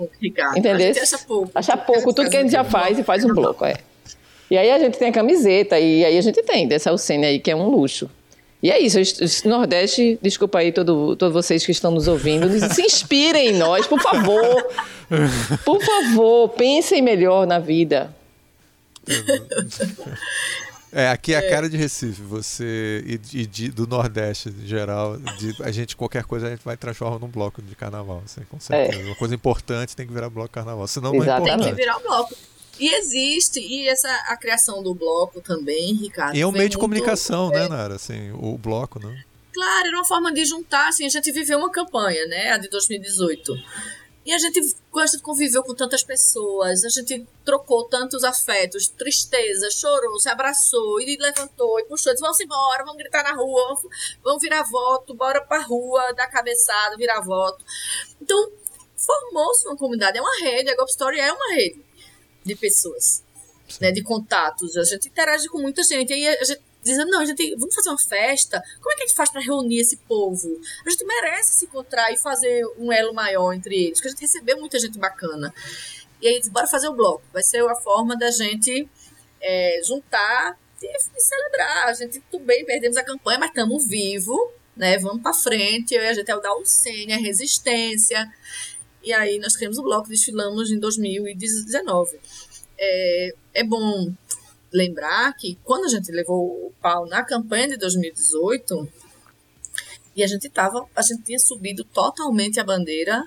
Entendeu? Acha pouco. Acha pouco. Tudo que a gente já faz e faz um bloco, é. E aí a gente tem a camiseta, e aí a gente tem dessa Alcene aí, que é um luxo. E é isso, o Nordeste, desculpa aí todo, todos vocês que estão nos ouvindo, se inspirem em nós, por favor. Por favor, pensem melhor na vida. É, aqui é a cara de Recife, você e, e de, do Nordeste em geral, de, a gente qualquer coisa a gente vai transformar num bloco de carnaval, assim, com certeza. É. Uma coisa importante tem que virar bloco de carnaval, senão Exatamente. não é importante. Tem que virar um bloco. E existe, e essa a criação do bloco também, Ricardo. E é um meio de comunicação, né, é, Nara? Assim, o bloco, né? Claro, era uma forma de juntar, assim, a gente viveu uma campanha, né, a de 2018. E a gente, a gente conviveu com tantas pessoas, a gente trocou tantos afetos, tristeza, chorou, se abraçou, e levantou, e puxou, disse, vamos embora, vamos gritar na rua, vamos, vamos virar voto, bora pra rua, dar cabeçada, virar voto. Então, formou-se uma comunidade, é uma rede, a Golf Story é uma rede de pessoas, né, de contatos. A gente interage com muita gente. Aí a gente diz, não, a gente vamos fazer uma festa. Como é que a gente faz para reunir esse povo? A gente merece se encontrar e fazer um elo maior entre eles, porque a gente recebeu muita gente bacana. E aí, bora fazer o bloco. Vai ser a forma da gente é, juntar e, e, celebrar. A gente, tudo bem, perdemos a campanha, mas estamos vivos, né? Vamos para frente. Eu e a gente é o da Ulcênia, a Resistência. E aí nós criamos o bloco, desfilamos em 2019. É, é bom lembrar que quando a gente levou o pau na campanha de 2018, e a gente tava, a gente tinha subido totalmente a bandeira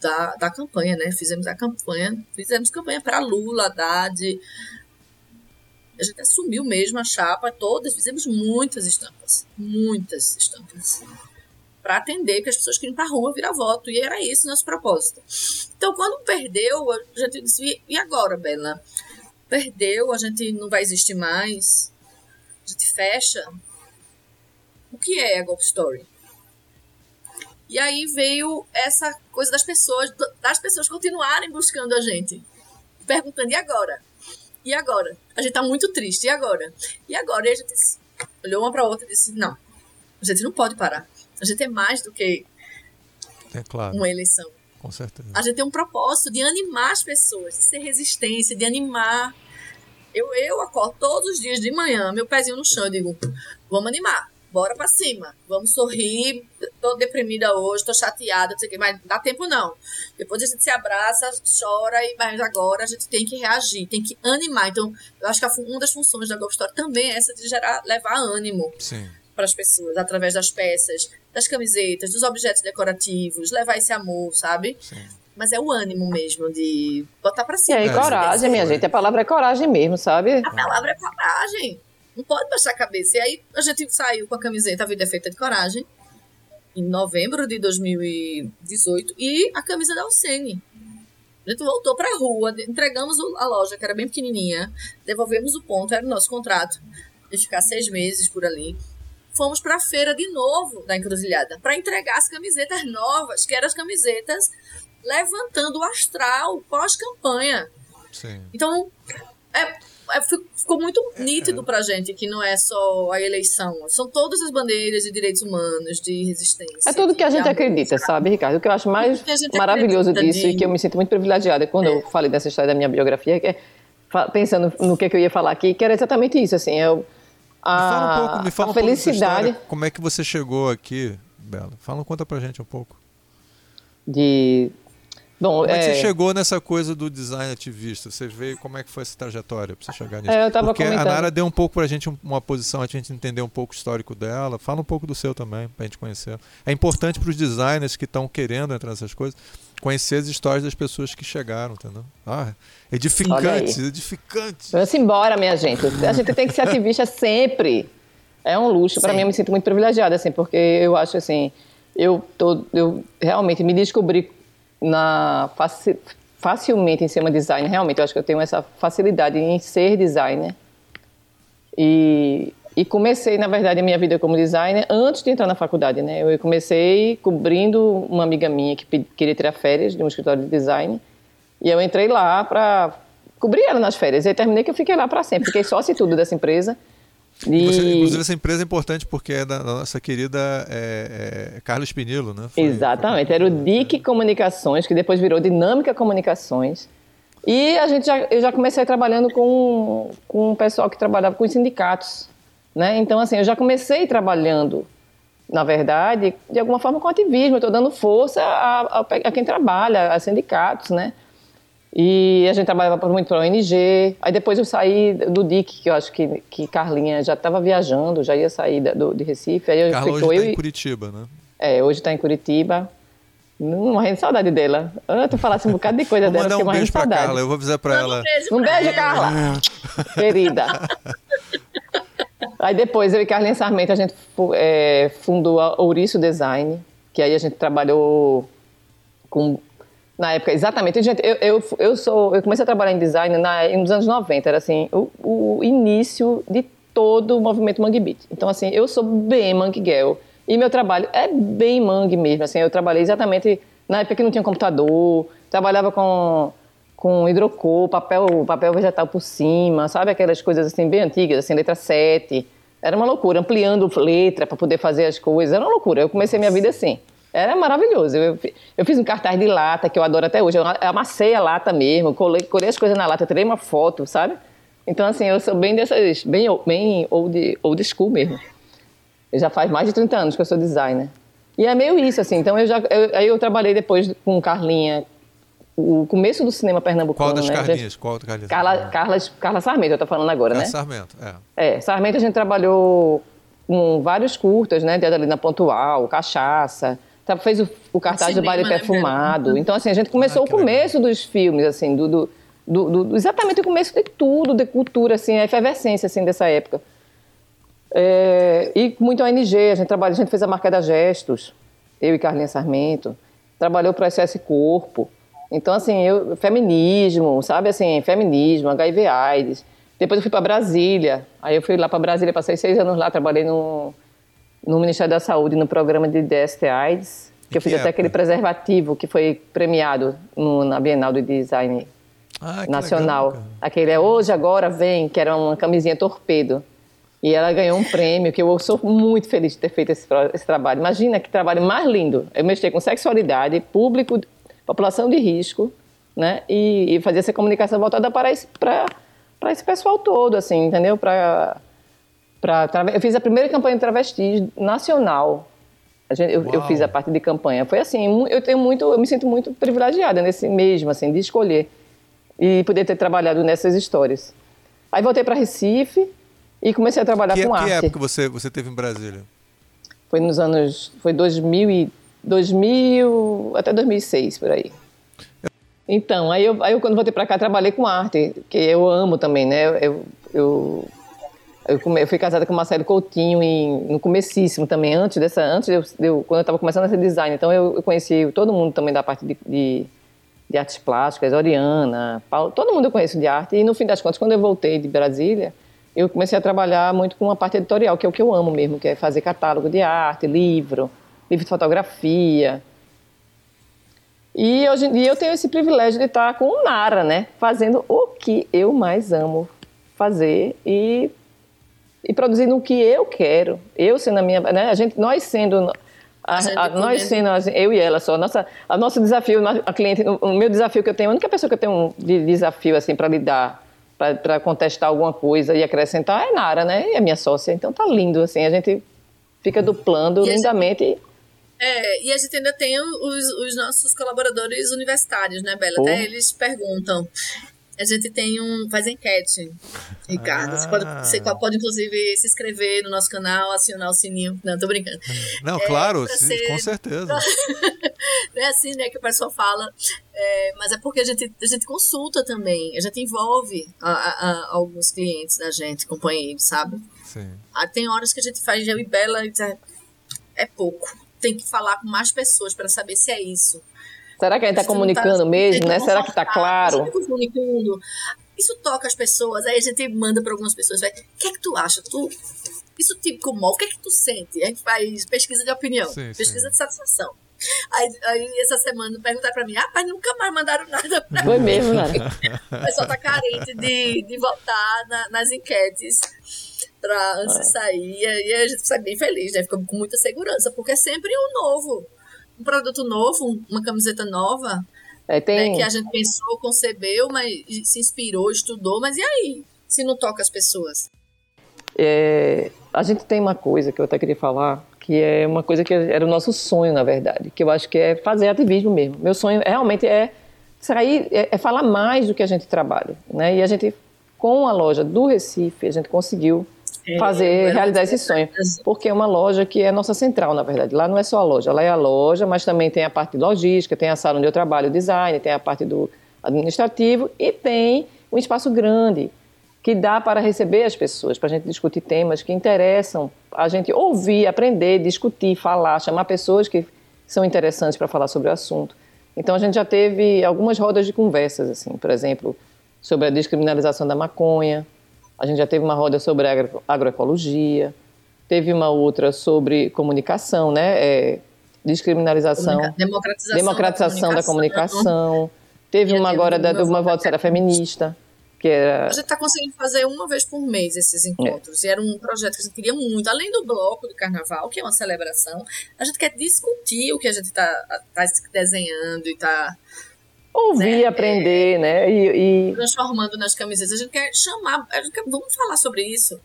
da, da campanha, né? Fizemos a campanha, fizemos campanha para Lula, Haddad. A gente assumiu mesmo a chapa todas, fizemos muitas estampas, muitas estampas para atender, porque as pessoas queriam ir para a rua virar voto, e era isso nosso propósito. Então, quando perdeu, a gente disse: e agora, Bela? Perdeu, a gente não vai existir mais, a gente fecha. O que é a Golf Story? E aí veio essa coisa das pessoas, das pessoas continuarem buscando a gente, perguntando: e agora? E agora? A gente tá muito triste, e agora? E agora? E a gente olhou uma para outra e disse: não, a gente não pode parar a gente é mais do que é claro. uma eleição. Com certeza. A gente tem um propósito de animar as pessoas, de ser resistência, de animar. Eu, eu acordo todos os dias de manhã, meu pezinho no chão, eu digo, vamos animar, bora pra cima, vamos sorrir, tô deprimida hoje, tô chateada, não sei o que, mas dá tempo não. Depois a gente se abraça, chora, e mas agora a gente tem que reagir, tem que animar. Então, eu acho que uma das funções da Golf Story também é essa de gerar, levar ânimo. Sim para as pessoas através das peças, das camisetas, dos objetos decorativos, levar esse amor, sabe? Sim. Mas é o ânimo mesmo de botar pra cima. É, e coragem, minha gente. A palavra é coragem mesmo, sabe? A palavra é coragem. Não pode baixar a cabeça. E aí a gente saiu com a camiseta A Vida é Feita de Coragem, em novembro de 2018, e a camisa da Alcene. A gente voltou pra rua, entregamos a loja, que era bem pequenininha, devolvemos o ponto, era o nosso contrato, de ficar seis meses por ali fomos para a feira de novo da encruzilhada para entregar as camisetas novas, que eram as camisetas levantando o astral pós-campanha. Então, é, é, ficou muito é, nítido é. para a gente que não é só a eleição, são todas as bandeiras de direitos humanos, de resistência. É tudo que a gente acredita, sabe, Ricardo? O que eu acho mais maravilhoso disso de... e que eu me sinto muito privilegiada quando eu é. falei dessa história da minha biografia, que é, pensando no que, eu ia falar aqui, que era exatamente isso, assim, eu a, me fala um pouco, me fala a um felicidade. História, como é que você chegou aqui, Bela? Fala, conta pra gente um pouco. De. Bom, como é... que você é- chegou nessa coisa do design ativista? Você veio, como é que foi essa trajetória para você chegar nisso? É, eu tava Porque comentando. a Nara deu um pouco pra gente uma posição, a gente entender um pouco o histórico dela. Fala um pouco do seu também, pra gente conhecer. É importante para os designers que estão querendo entrar nessas coisas conhecer as histórias das pessoas que chegaram, entendeu? Ah, edificantes, edificantes. Vamos embora, minha gente. A gente tem que ser ativista sempre. É um luxo. Para mim, eu me sinto muito privilegiada, assim, porque eu acho assim, eu, tô, eu realmente me descobri na faci, facilmente em ser uma designer. Realmente, eu acho que eu tenho essa facilidade em ser designer. E e comecei, na verdade, a minha vida como designer antes de entrar na faculdade, né? Eu comecei cobrindo uma amiga minha que queria tirar férias de um escritório de design. E eu entrei lá para cobrir ela nas férias. E terminei que eu fiquei lá para sempre. Fiquei sócio e tudo dessa empresa. E... Você, inclusive, essa empresa é importante porque é da nossa querida é, é, Carlos Pinilo, né? Foi, Exatamente. Foi... Era o DIC Comunicações, que depois virou Dinâmica Comunicações. E a gente já, eu já comecei trabalhando com, com o pessoal que trabalhava com os sindicatos né? Então, assim, eu já comecei trabalhando, na verdade, de alguma forma com ativismo, estou dando força a, a, a, quem trabalha, a sindicatos, né? E a gente trabalhava muito para a ONG. Aí depois eu saí do DIC, que eu acho que, que Carlinha já estava viajando, já ia sair da, do, de Recife. Aí Carla hoje está em Curitiba, né? É, hoje está em Curitiba. Morrendo de saudade dela. Ah, tu falasse um bocado de coisa dela. Mandar um beijo para Carla, eu vou avisar para ela. Um beijo, um beijo Carla. Querida. Aí depois eu e Carlinhos Sarmento a gente é, fundou a Ouriço Design, que aí a gente trabalhou com na época exatamente gente eu, eu, eu sou eu comecei a trabalhar em design na, nos anos 90 era assim o, o início de todo o movimento Mangue Beat. Então assim eu sou bem Mangue Girl. E meu trabalho é bem Mangue mesmo assim eu trabalhei exatamente na época que não tinha computador trabalhava com com hidrocor, papel, papel vegetal por cima, sabe aquelas coisas assim bem antigas, assim, letra 7. Era uma loucura, ampliando letra para poder fazer as coisas, era uma loucura. Eu comecei minha vida assim. Era maravilhoso. Eu, eu fiz um cartaz de lata, que eu adoro até hoje. Eu amassei a lata mesmo, colei, colei as coisas na lata, tirei uma foto, sabe? Então, assim, eu sou bem dessas, bem, bem old, old school mesmo. Eu já faz mais de 30 anos que eu sou designer. E é meio isso, assim. Então, eu já, eu, aí eu trabalhei depois com Carlinha, o começo do cinema pernambucano. Qual das né? Carlinhas? Gente, Qual das Carlinhas? Carla, Carla, Carla Sarmento, eu estou falando agora, Carla né? Sarmento, é. É, Sarmento a gente trabalhou com vários curtas, né? ali na Pontual, Cachaça, tá, fez o, o cartaz do Baile né, Perfumado. Então, assim, a gente começou ah, o começo legal. dos filmes, assim, do, do, do, do, exatamente o começo de tudo, de cultura, assim, a efervescência, assim, dessa época. É, e muito ONG, a gente trabalhou, a gente fez a marca da Gestos, eu e Carlinha Sarmento, trabalhou para o SS Corpo, então, assim, eu, feminismo, sabe assim, feminismo, HIV AIDS. Depois eu fui para Brasília. Aí eu fui lá para Brasília, passei seis anos lá, trabalhei no, no Ministério da Saúde, no programa de DST AIDS, que eu fiz que até aquele preservativo que foi premiado no, na Bienal do Design ah, Nacional. Legal, aquele é Hoje, Agora, Vem, que era uma camisinha torpedo. E ela ganhou um prêmio, que eu sou muito feliz de ter feito esse, esse trabalho. Imagina que trabalho mais lindo. Eu mexi com sexualidade, público população de risco, né? E, e fazer essa comunicação voltada para esse, para, para esse pessoal todo, assim, entendeu? Para, para, eu fiz a primeira campanha de travestis nacional. Gente, eu, eu, fiz a parte de campanha. Foi assim, eu tenho muito, eu me sinto muito privilegiada nesse mesmo, assim, de escolher e poder ter trabalhado nessas histórias. Aí voltei para Recife E comecei a trabalhar que, com que arte. Que época você, você teve em Brasília? Foi nos anos... Foi 2000, e, 2000 até 2006, por aí. Então, aí eu, aí eu quando voltei para cá, trabalhei com arte, que eu amo também, né? Eu, eu, eu, eu fui casada com Marcelo Coutinho em, no comecíssimo também, antes dessa, antes de eu quando eu estava começando a ser design. Então eu, eu, conheci todo mundo também da parte de, de, de, artes plásticas, Oriana, Paulo, todo mundo eu conheço de arte. E no fim das contas, quando eu voltei de Brasília, eu comecei a trabalhar muito com a parte editorial, que é o que eu amo mesmo, que é fazer catálogo de arte, livro, livro de fotografia. E hoje em dia eu tenho esse privilégio de estar com o Nara, né? Fazendo o que eu mais amo fazer e, e produzindo o que eu quero. Eu sendo a minha. Né? A gente, nós sendo. A, a, nós sendo, eu e ela só, nossa, a nosso desafio, a cliente, o meu desafio que eu tenho, a única pessoa que eu tenho de desafio assim para lidar, para contestar alguma coisa e acrescentar é Nara, né? E a minha sócia. Então tá lindo, assim, a gente fica duplando e lindamente. Gente... É, e a gente ainda tem os, os nossos colaboradores universitários, né, Bela? Oh. Até eles perguntam. A gente tem um. faz enquete, Ricardo. Ah. Você, pode, você pode, inclusive, se inscrever no nosso canal, acionar o sininho. Não, tô brincando. Não, é, claro, sim, ser... com certeza. Não é assim, né, que o pessoal fala. É, mas é porque a gente, a gente consulta também, a gente envolve a, a, a alguns clientes da gente, companheiros, sabe? Sim. Ah, tem horas que a gente faz eu e Bela e é, é pouco tem que falar com mais pessoas para saber se é isso. Será que a gente está comunicando tá, mesmo, né? Será que está claro? comunicando. Isso toca as pessoas, aí a gente manda para algumas pessoas, vai, o que é que tu acha? Tu, isso te incomoda? O que é que tu sente? A gente faz pesquisa de opinião, sim, pesquisa sim. de satisfação. Aí, aí, essa semana perguntaram pra mim, ah, mas nunca mais mandaram nada pra Foi mesmo, né? O pessoal tá carente de, de votar na, nas enquetes pra, antes é. sair. E a gente sai bem feliz, né? Fica com muita segurança, porque é sempre um novo. Um produto novo, uma camiseta nova. É, tem... né, que a gente pensou, concebeu, mas se inspirou, estudou, mas e aí? Se não toca as pessoas? É, a gente tem uma coisa que eu até queria falar, que é uma coisa que era o nosso sonho, na verdade, que eu acho que é fazer ativismo mesmo. Meu sonho realmente é sair, é, é falar mais do que a gente trabalha, né? E a gente, com a loja do Recife, a gente conseguiu é, fazer, realizar esse sonho. Porque é uma loja que é nossa central, na verdade. Lá não é só a loja, lá é a loja, mas também tem a parte de logística, tem a sala onde eu trabalho, o design, tem a parte do administrativo e tem um espaço grande que dá para receber as pessoas, para a gente discutir temas que interessam, a gente ouvir, aprender, discutir, falar, chamar pessoas que são interessantes para falar sobre o assunto. Então a gente já teve algumas rodas de conversas, assim, por exemplo, sobre a descriminalização da maconha, a gente já teve uma roda sobre agro, agroecologia, teve uma outra sobre comunicação, né? É, descriminalização, democratização, democratização da comunicação. Da comunicação. Teve uma agora da, de uma voto era feminista. Que era... A gente está conseguindo fazer uma vez por mês esses encontros. É. E era um projeto que a gente queria muito. Além do bloco de carnaval, que é uma celebração, a gente quer discutir o que a gente está tá desenhando e está ouvir, né? aprender, é, né? E, e, transformando nas camisetas. A gente quer chamar, a gente quer, vamos falar sobre isso.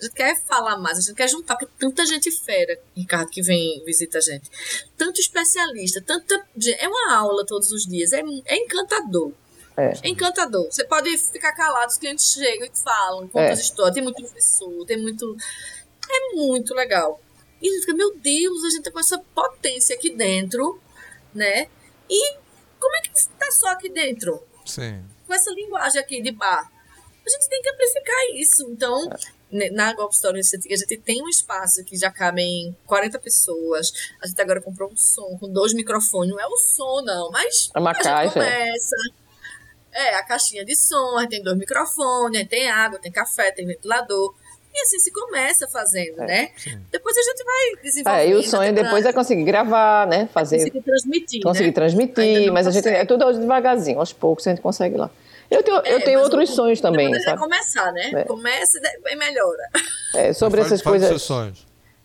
A gente quer falar mais, a gente quer juntar, porque tanta gente fera, Ricardo, que vem visita a gente. Tanto especialista, tanta. É uma aula todos os dias, é, é encantador. É. é. encantador. Você pode ficar calado, os clientes chegam e falam, contam é. as histórias. Tem muito professor, tem muito. É muito legal. E a gente fica, meu Deus, a gente tá com essa potência aqui dentro, né? E como é que está só aqui dentro? Sim. Com essa linguagem aqui de bar. A gente tem que amplificar isso. Então, é. na Golf Story a gente tem um espaço que já cabem 40 pessoas. A gente agora comprou um som com dois microfones. Não é o som, não, mas é uma a caixa. começa. É, a caixinha de som, tem dois microfones, tem água, tem café, tem ventilador. E assim se começa fazendo, é, né? Sim. Depois a gente vai desenvolver. É, e o sonho depois é conseguir gravar, né? Fazer. conseguir transmitir. Conseguir né? transmitir, mas consegue. a gente é tudo devagarzinho, aos poucos a gente consegue lá. Eu tenho, é, eu tenho outros o, sonhos também. Sabe? É começar, né? É. Começa e melhora. É, sobre essas coisas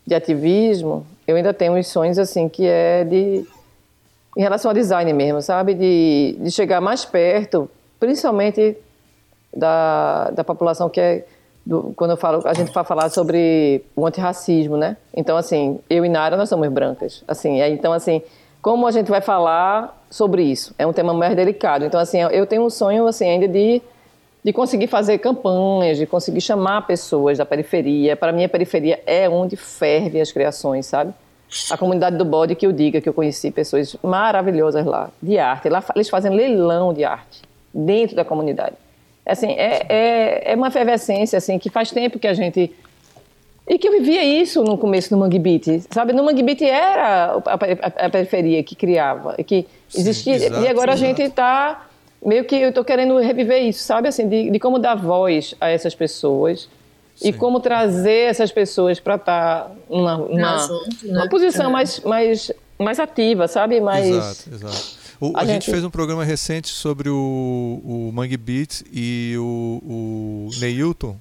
de ativismo, eu ainda tenho uns sonhos assim que é de em relação ao design mesmo, sabe? De, de chegar mais perto, principalmente da, da população que é do, quando eu falo, a gente vai falar sobre o antirracismo, né? Então, assim, eu e Nara, nós somos brancas. Assim, é, então, assim, como a gente vai falar sobre isso? É um tema mais delicado. Então, assim, eu tenho um sonho, assim, ainda de, de conseguir fazer campanhas, de conseguir chamar pessoas da periferia. Para mim, a periferia é onde ferve as criações, sabe? A comunidade do bode que eu diga que eu conheci pessoas maravilhosas lá, de arte. Lá eles fazem leilão de arte dentro da comunidade. Assim, é, é, é uma efervescência assim, que faz tempo que a gente e que eu vivia isso no começo do Mangue Beat, sabe? No Mangue Beat era a, a, a periferia que criava, que existia. Sim, exato, e agora exato. a gente está meio que eu estou querendo reviver isso, sabe? Assim, de, de, como dar voz a essas pessoas Sim. e como trazer essas pessoas para estar tá numa, numa, né? posição é. mais, mais, mais ativa, sabe? Mais, exato, exato. O, a, a gente... gente... fez um programa recente sobre o, o Mangue Beat e o, o Neilton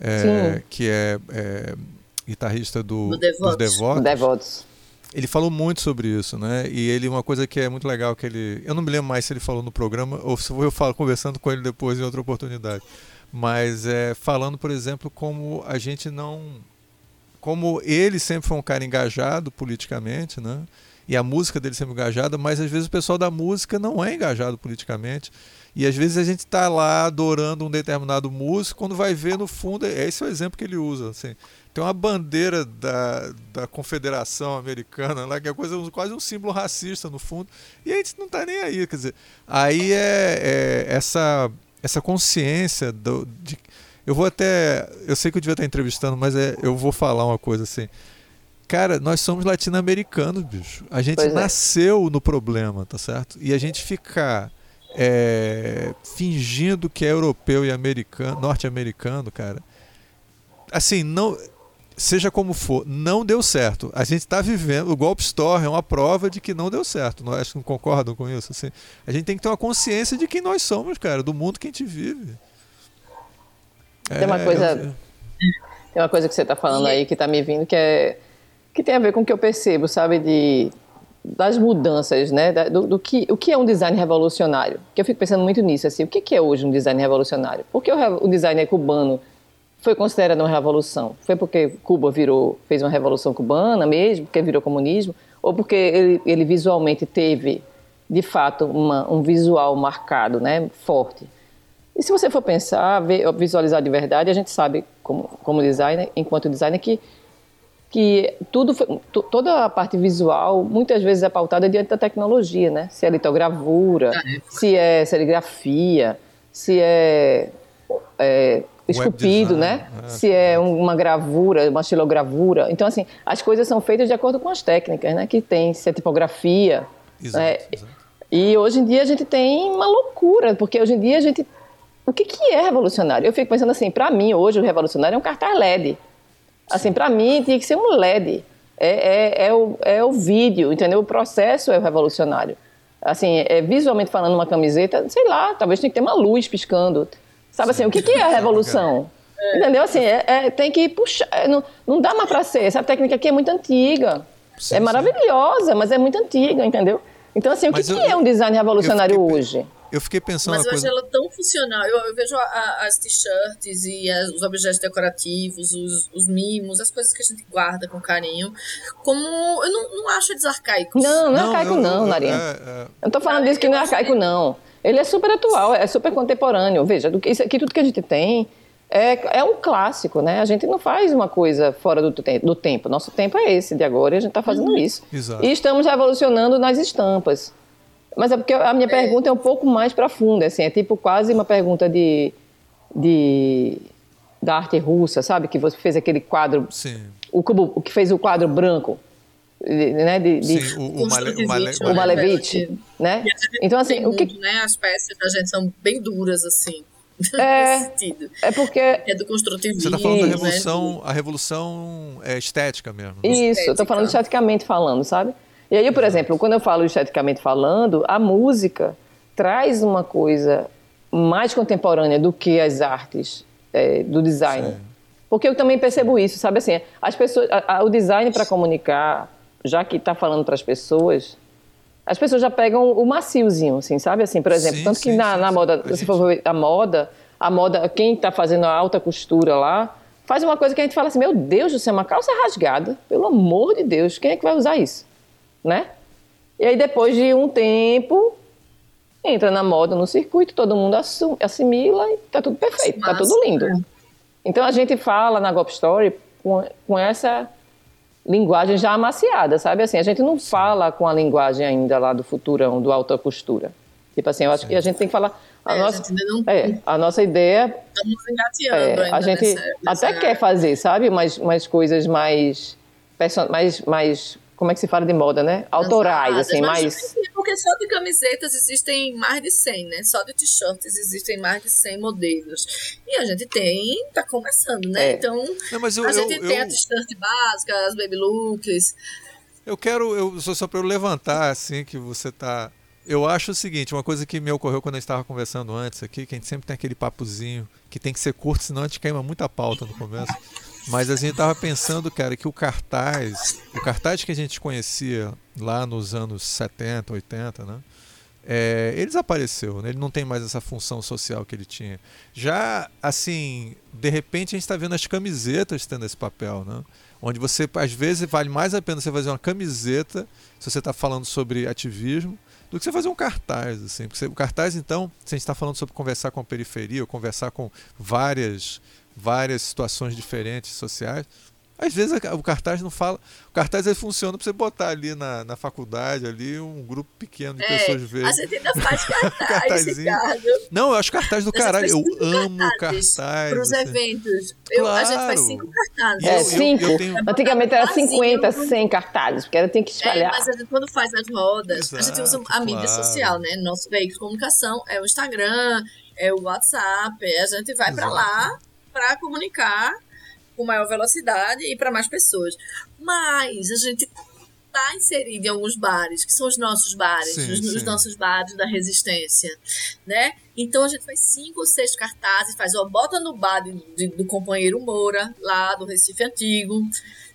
é, que é, é, guitarrista do, do Devotos. dos Devotos. Devotos. Ele falou muito sobre isso, né? E ele, uma coisa que é muito legal que ele. Eu não me lembro mais se ele falou no programa ou se eu falo conversando com ele depois em outra oportunidade. Mas é, falando, por exemplo, como a gente não. Como ele sempre foi um cara engajado politicamente, né? E a música dele sempre engajada, mas às vezes o pessoal da música não é engajado politicamente. E às vezes a gente está lá adorando um determinado músico, quando vai ver no fundo, é esse é o exemplo que ele usa. Assim. Tem uma bandeira da, da Confederação Americana lá, que é coisa, quase um símbolo racista no fundo, e a gente não está nem aí. Quer dizer, aí é, é essa, essa consciência do, de. Eu vou até. Eu sei que eu devia estar entrevistando, mas é, eu vou falar uma coisa assim. Cara, nós somos latino-americanos, bicho. A gente pois é. nasceu é. no problema, tá certo? E a gente ficar é, fingindo que é europeu e americano, norte-americano, cara. Assim, não, seja como for, não deu certo. A gente está vivendo, o Golpe Store é uma prova de que não deu certo. Nós acho que não concordam com isso. Assim, a gente tem que ter uma consciência de quem nós somos, cara, do mundo que a gente vive. Tem uma é, coisa, tem uma coisa que você está falando aí que está me vindo que é que tem a ver com o que eu percebo, sabe, de das mudanças, né? Do, do, que, o que é um design revolucionário? Que eu fico pensando muito nisso, assim, o que é hoje um design revolucionário? Por que o, o design cubano foi considerado uma revolução? Foi porque Cuba virou, fez uma revolução cubana mesmo, porque virou comunismo? Ou porque ele, ele visualmente teve, de fato, uma, um visual marcado, né? Forte? E se você for pensar, ver, visualizar de verdade, a gente sabe, como, como designer, enquanto designer, que que tudo toda a parte visual muitas vezes é pautada diante da tecnologia, né? Se é litogravura, se é serigrafia, se é, é esculpido, né? É. Se é uma gravura, uma estilogravura. Então, assim, as coisas são feitas de acordo com as técnicas, né? Que tem, se é tipografia. Exato, né? exato. E hoje em dia a gente tem uma loucura, porque hoje em dia a gente... O que, que é revolucionário? Eu fico pensando assim, para mim hoje o revolucionário é um cartaz LED. Assim, para mim tinha que ser um LED. É, é, é, o, é o vídeo, entendeu? O processo é o revolucionário. Assim, é, visualmente falando, uma camiseta, sei lá, talvez tenha que ter uma luz piscando. Sabe assim, o que, que é a revolução? É. Entendeu? Assim, é, é, tem que puxar. É, não, não dá mais para ser. Essa técnica aqui é muito antiga. Sim, é maravilhosa, sim. mas é muito antiga, entendeu? Então, assim, o que, eu, que é um design revolucionário fiquei, hoje? Eu fiquei pensando. Mas hoje coisa... ela é tão funcional. Eu, eu vejo a, a, as t-shirts e as, os objetos decorativos, os, os, mimos, as coisas que a gente guarda com carinho, como. Eu não, não acho eles arcaicos. Não, não é arcaico, eu, não, Maria. É, é... Eu não tô falando disso que não é arcaico, não. Ele é super atual, é super contemporâneo. Veja, do que, isso aqui, tudo que a gente tem é, é um clássico, né? A gente não faz uma coisa fora do, te do tempo. Nosso tempo é esse de agora e a gente está fazendo uhum. isso. Exato. E estamos revolucionando nas estampas. Mas é porque a minha é. pergunta é um pouco mais profunda, assim, é tipo quase uma pergunta de, de da arte russa, sabe? Que você fez aquele quadro, Sim. o cubo, o que fez o quadro branco, né? De, de Sim, o, o, Male, Male, o Malevich, né? Então assim, o que né? As peças da gente são bem duras assim. É, é porque é do construtivismo. Você está falando da revolução, né? a revolução é estética mesmo. Né? Isso, eu estou falando esteticamente falando, sabe? E aí, por exemplo, quando eu falo esteticamente falando, a música traz uma coisa mais contemporânea do que as artes é, do design. Sim. Porque eu também percebo isso, sabe assim, as pessoas, a, a, o design para comunicar, já que está falando para as pessoas, as pessoas já pegam o maciozinho, assim, sabe assim, por exemplo, sim, tanto que sim, na, na moda, se for ver a moda, a moda, quem está fazendo a alta costura lá, faz uma coisa que a gente fala assim, meu Deus do céu, uma calça rasgada, pelo amor de Deus, quem é que vai usar isso? Né? E aí depois de um tempo entra na moda, no circuito, todo mundo assimila e tá tudo perfeito, tá tudo lindo. Então a gente fala na Gop Story com, com essa linguagem já amaciada, sabe? Assim, a gente não fala com a linguagem ainda lá do futurão, do alta costura. Tipo assim, eu acho que a gente tem que falar. A, é, nossa, a, não... é, a nossa ideia. Estamos engateando é, A gente nessa, nessa... até quer fazer, sabe? Umas, umas coisas mais, mais, mais como é que se fala de moda, né? Autorais, assim, mais... Porque só de camisetas existem mais de 100, né? Só de t-shirts existem mais de 100 modelos. E a gente tem, tá começando, né? É. Então, Não, eu, a gente eu, tem eu... a t-shirt básica, as baby looks. Eu quero, eu, só, só para eu levantar, assim, que você tá... Eu acho o seguinte, uma coisa que me ocorreu quando a gente estava conversando antes aqui, que a gente sempre tem aquele papozinho que tem que ser curto, senão a gente queima muita pauta no começo. Mas a gente tava pensando, cara, que o cartaz, o cartaz que a gente conhecia lá nos anos 70, 80, né? É, ele desapareceu, né? ele não tem mais essa função social que ele tinha. Já, assim, de repente a gente está vendo as camisetas tendo esse papel, né? onde você, às vezes, vale mais a pena você fazer uma camiseta, se você está falando sobre ativismo, do que você fazer um cartaz. Assim. Porque o cartaz, então, se a gente está falando sobre conversar com a periferia, ou conversar com várias várias situações diferentes sociais. Às vezes o cartaz não fala. O cartaz ele funciona para você botar ali na, na faculdade, ali, um grupo pequeno de é, pessoas verem. A gente ainda faz cartaz, Ricardo. Não, eu acho cartaz do caralho. Eu amo cartaz. Para os assim. eventos. Eu, claro. A gente faz cinco cartazes. É, cinco. Eu, eu tenho... Antigamente era 50, 100 cartazes, porque era tem que espalhar. É, mas a gente, quando faz as rodas, Exato, a gente usa a mídia social, né? Nosso veículo de comunicação é o Instagram, é o WhatsApp. A gente vai para lá para comunicar com maior velocidade e para mais pessoas. Mas a gente está inserido em alguns bares, que são os nossos bares, sim, os, os, nossos bares da resistência, né? Então a gente faz cinco ou seis cartazes, faz, ó, bota no bar de, de, do companheiro Moura, lá do Recife Antigo,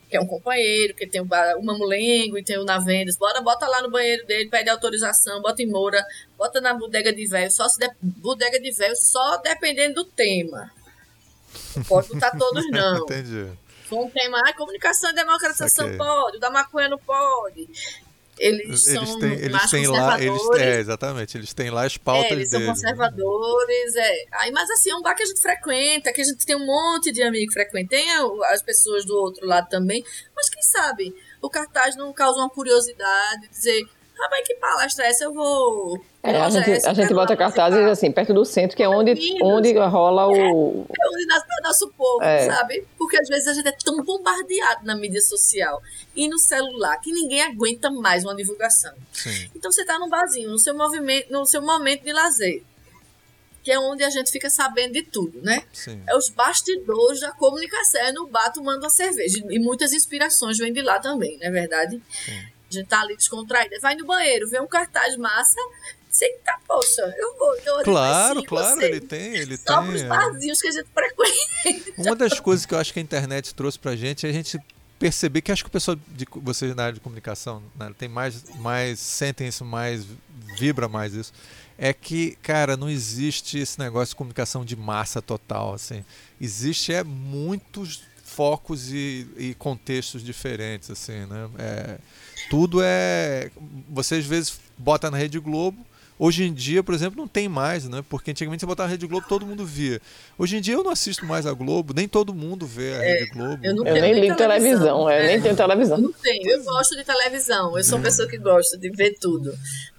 que é um companheiro, que tem o, bar, o Mamulengo e tem o Navendas, bora, bota lá no banheiro dele, pede autorização, bota em Moura, bota na bodega de velho, só se de, bodega de velho, só dependendo do tema. Não pode botar todos, não. Entendi. Tema, ah, comunicação e democratização okay. pode, o da maconha não pode. Eles, eles são têm, eles têm lá, eles, é, exatamente, eles têm lá as pautas é, eles deles. são né? conservadores, é. Aí, mas assim, é um bar que a gente frequenta, que a gente tem um monte de amigos que frequentam, tem as pessoas do outro lado também, mas quem sabe o cartaz não causa uma curiosidade, dizer, Rapaz, que palestra é essa? Eu vou. É, a, gente, a gente bota cartazes assim, perto do centro, que é onde, onde rola o. É, onde nasce o nosso povo, é. sabe? Porque às vezes a gente é tão bombardeado na mídia social e no celular que ninguém aguenta mais uma divulgação. Sim. Então você tá num barzinho, no seu movimento, no seu momento de lazer. Que é onde a gente fica sabendo de tudo, né? Sim. É os bastidores da comunicação. É no bar tomando a cerveja. E muitas inspirações vêm de lá também, não é verdade? Sim. A gente tá ali descontraída. Vai no banheiro, vê um cartaz massa, você tá, poxa, eu vou. Eu claro, claro, ele tem, ele só tem. Só os é. barzinhos que a gente frequenta. Uma das coisas que eu acho que a internet trouxe pra gente é a gente perceber que acho que o pessoal de vocês na área de comunicação né, tem mais mais sentem isso mais vibra mais isso é que cara não existe esse negócio de comunicação de massa total assim existe é muitos focos e, e contextos diferentes assim né é, tudo é. Você às vezes bota na Rede Globo. Hoje em dia, por exemplo, não tem mais, né? Porque antigamente você botava na Rede Globo, todo mundo via. Hoje em dia eu não assisto mais a Globo, nem todo mundo vê a Rede Globo. Eu, eu nem ligo televisão, televisão eu nem tenho televisão. Eu não tenho, eu gosto de televisão, eu sou uma pessoa que gosta de ver tudo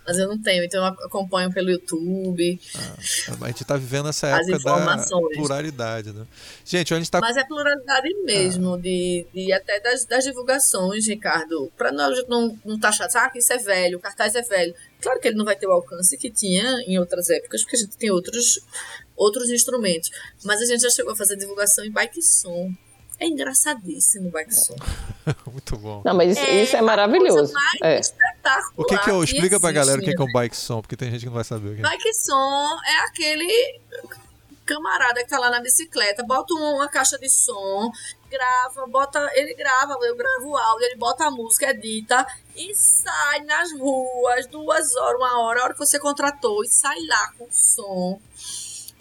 mas eu não tenho, então eu acompanho pelo YouTube. Ah, a gente está vivendo essa época da pluralidade, né? Gente, a gente tá... Mas é pluralidade mesmo, ah. de, de até das, das divulgações, Ricardo. Para nós não, não tá chato, ah, isso é velho, o cartaz é velho. Claro que ele não vai ter o alcance que tinha em outras épocas, porque a gente tem outros, outros instrumentos. Mas a gente já chegou a fazer divulgação em bike som. É engraçadíssimo o bike som. Muito bom. Não, mas isso é, isso é maravilhoso. É. O que que eu explica pra galera o que, que é um bike som, porque tem gente que não vai saber o que é. Bike som é aquele camarada que tá lá na bicicleta, bota uma caixa de som, grava, bota, ele grava, eu gravo o áudio, ele bota a música, edita e sai nas ruas, duas horas, uma hora, a hora que você contratou, e sai lá com som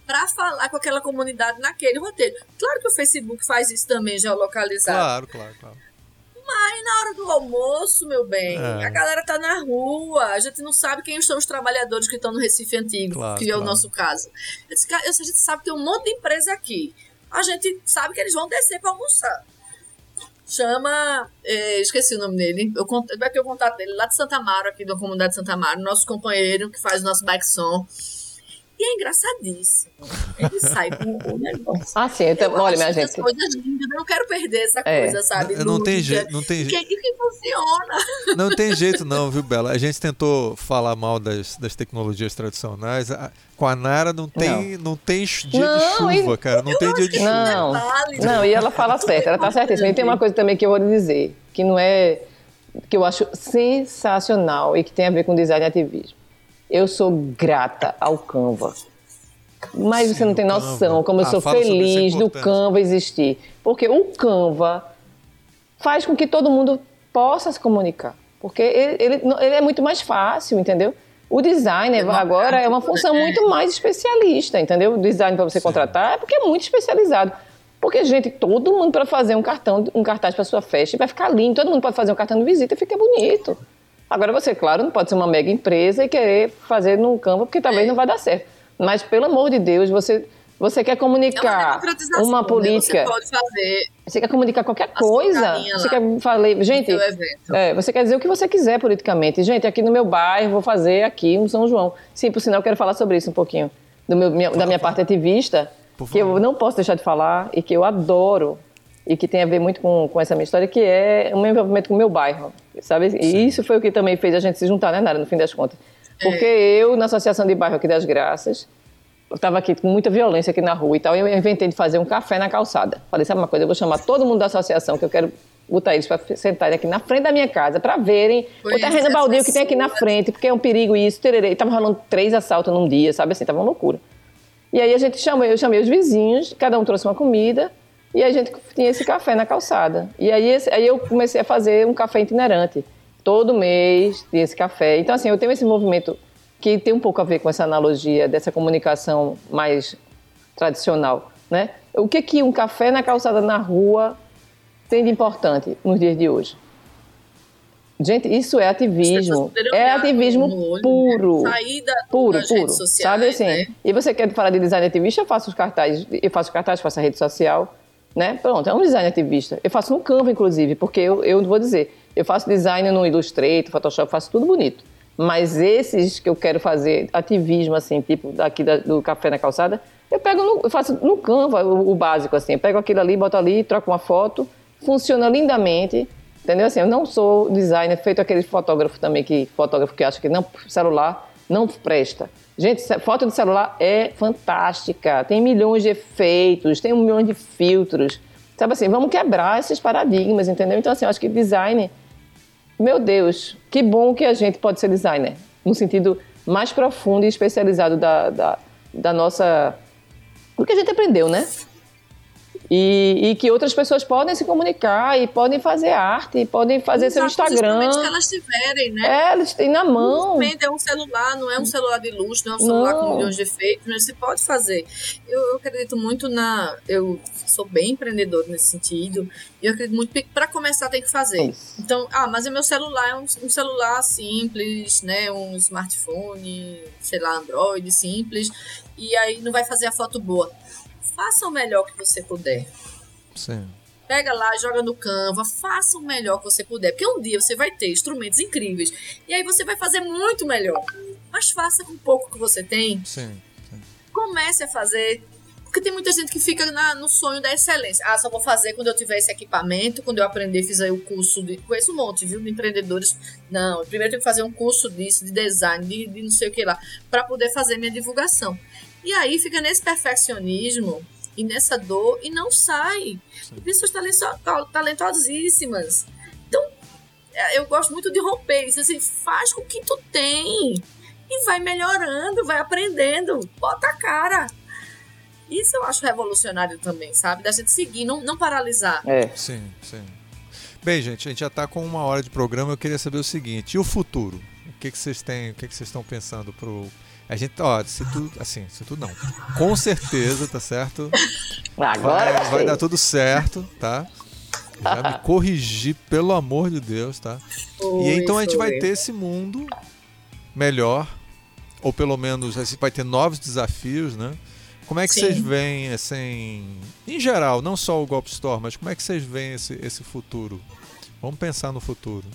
para falar com aquela comunidade naquele roteiro. Claro que o Facebook faz isso também, geolocalizado. Claro, claro, claro. Mas na hora do almoço, meu bem, é. a galera tá na rua, a gente não sabe quem são os trabalhadores que estão no Recife Antigo, claro, que é claro. o nosso caso. A gente sabe que tem um monte de empresa aqui. A gente sabe que eles vão descer para almoçar. Chama. É, esqueci o nome dele. Eu, vai ter o contato dele lá de Santa Amaro, aqui da comunidade de Santa Amaro, nosso companheiro que faz o nosso bike som. E é engraçadíssimo. Ele sai com o negócio. Ah, sim. Então, eu olha, minha gente. coisas lindas, eu não quero perder essa é. coisa, sabe? Não, não tem jeito. Não tem jeito. Que, que funciona. Não tem jeito, não, viu, Bela? A gente tentou falar mal das, das tecnologias tradicionais. Com a Nara não tem, não. não tem dia não, de chuva, e... cara. Não tem dia de chuva. Não, não, e ela fala certo, ela tá certíssima. E tem uma coisa também que eu vou lhe dizer, que não é. que eu acho sensacional e que tem a ver com design e ativismo eu sou grata ao Canva. Mas Sim, você não tem noção como eu ah, sou feliz do Canva existir. Porque o Canva faz com que todo mundo possa se comunicar. Porque ele, ele, ele é muito mais fácil, entendeu? O designer é agora é uma função muito mais especialista, entendeu? O design para você contratar é porque é muito especializado. Porque, gente, todo mundo para fazer um cartão, um cartaz para sua festa vai ficar lindo. Todo mundo pode fazer um cartão de visita e fica bonito. Agora você, claro, não pode ser uma mega empresa e querer fazer no campo, porque talvez é. não vai dar certo. Mas, pelo amor de Deus, você, você quer comunicar é uma, uma né? política. Você pode fazer. Você quer comunicar qualquer coisa. Você quer falar. Gente, é, você quer dizer o que você quiser politicamente. Gente, aqui no meu bairro, vou fazer aqui um São João. Sim, por sinal, eu quero falar sobre isso um pouquinho. Do meu, minha, da minha parte ativista, que eu não posso deixar de falar e que eu adoro e que tem a ver muito com, com essa minha história, que é o meu envolvimento com o meu bairro, sabe? E Sim. isso foi o que também fez a gente se juntar, né, Nara, no fim das contas. Porque é. eu, na Associação de Bairro aqui das Graças, estava aqui com muita violência aqui na rua e tal, eu inventei de fazer um café na calçada. Falei, sabe uma coisa, eu vou chamar todo mundo da associação, que eu quero botar eles para sentarem aqui na frente da minha casa, para verem o terreno baldio que tem aqui na frente, porque é um perigo isso, tererê. E tava rolando três assaltos num dia, sabe assim, tava uma loucura. E aí a gente chamou, eu chamei os vizinhos, cada um trouxe uma comida, e a gente tinha esse café na calçada. E aí, aí eu comecei a fazer um café itinerante. Todo mês tinha esse café. Então, assim, eu tenho esse movimento que tem um pouco a ver com essa analogia dessa comunicação mais tradicional, né? O que que um café na calçada na rua tem de importante nos dias de hoje? Gente, isso é ativismo. É ativismo olho, puro. Né? Sair da, puro, puro. Sociais, sabe assim? Né? E você quer falar de design ativista? Eu faço os cartazes, eu faço cartazes, faço a rede social né? Pronto, é um design ativista. Eu faço no Canva, inclusive, porque eu, eu vou dizer, eu faço design no Illustrator, Photoshop, faço tudo bonito. Mas esses que eu quero fazer ativismo, assim, tipo daqui da, do Café na Calçada, eu pego no, eu faço no Canva o, o, básico, assim. Eu pego aquilo ali, boto ali, troco uma foto, funciona lindamente, entendeu? Assim, eu não sou designer, feito aquele fotógrafo também, que fotógrafo que acha que não, celular não presta. Gente, foto de celular é fantástica. Tem milhões de efeitos, tem um milhão de filtros. Sabe assim, vamos quebrar esses paradigmas, entendeu? Então, assim, eu acho que design, meu Deus, que bom que a gente pode ser designer, no sentido mais profundo e especializado da, da, da nossa. do que a gente aprendeu, né? E, e, que outras pessoas podem se comunicar e podem fazer arte, e podem fazer Exato, seu Instagram. que elas tiverem, né? É, eles têm na mão. É um celular, não é um celular de luxo, não é um celular não. com milhões de efeitos, mas você pode fazer. Eu, eu, acredito muito na. Eu sou bem empreendedor nesse sentido, e eu acredito muito que para começar tem que fazer. Então, ah, mas o meu celular é um, um celular simples, né? Um smartphone, sei lá, Android simples, e aí não vai fazer a foto boa faça o melhor que você puder. Sim. Pega lá, joga no Canva, faça o melhor que você puder. Porque um dia você vai ter instrumentos incríveis. E aí você vai fazer muito melhor. Mas faça com o pouco que você tem. Sim. sim. Comece a fazer. Porque tem muita gente que fica na, no sonho da excelência. Ah, só vou fazer quando eu tiver esse equipamento, quando eu aprender, fiz aí o curso de. Conheço um monte, viu? De empreendedores. Não, primeiro eu tenho que fazer um curso disso, de design, de, de não sei o que lá, para poder fazer minha divulgação. E aí fica nesse perfeccionismo e nessa dor e não sai. Sim. Pessoas talentosíssimas. Então, é, eu gosto muito de romper isso. Assim, faz com o que tu tem e vai melhorando, vai aprendendo. Bota a cara. Isso eu acho revolucionário também, sabe? Da gente seguir, não, não paralisar. É. Sim, sim. Bem, gente, a gente já está com uma hora de programa. Eu queria saber o seguinte: e o futuro? O que, que vocês têm, o que, que vocês estão pensando pro a gente, ó, se tu, assim, se tu não, com certeza, tá certo? Agora vai, vai dar tudo certo, tá? Já me corrigi, pelo amor de Deus, tá? Oi, e então a gente vai ter esse mundo melhor, ou pelo menos vai ter novos desafios, né? Como é que Sim. vocês veem, assim, em geral, não só o Golp Store, mas como é que vocês veem esse, esse futuro? Vamos pensar no futuro.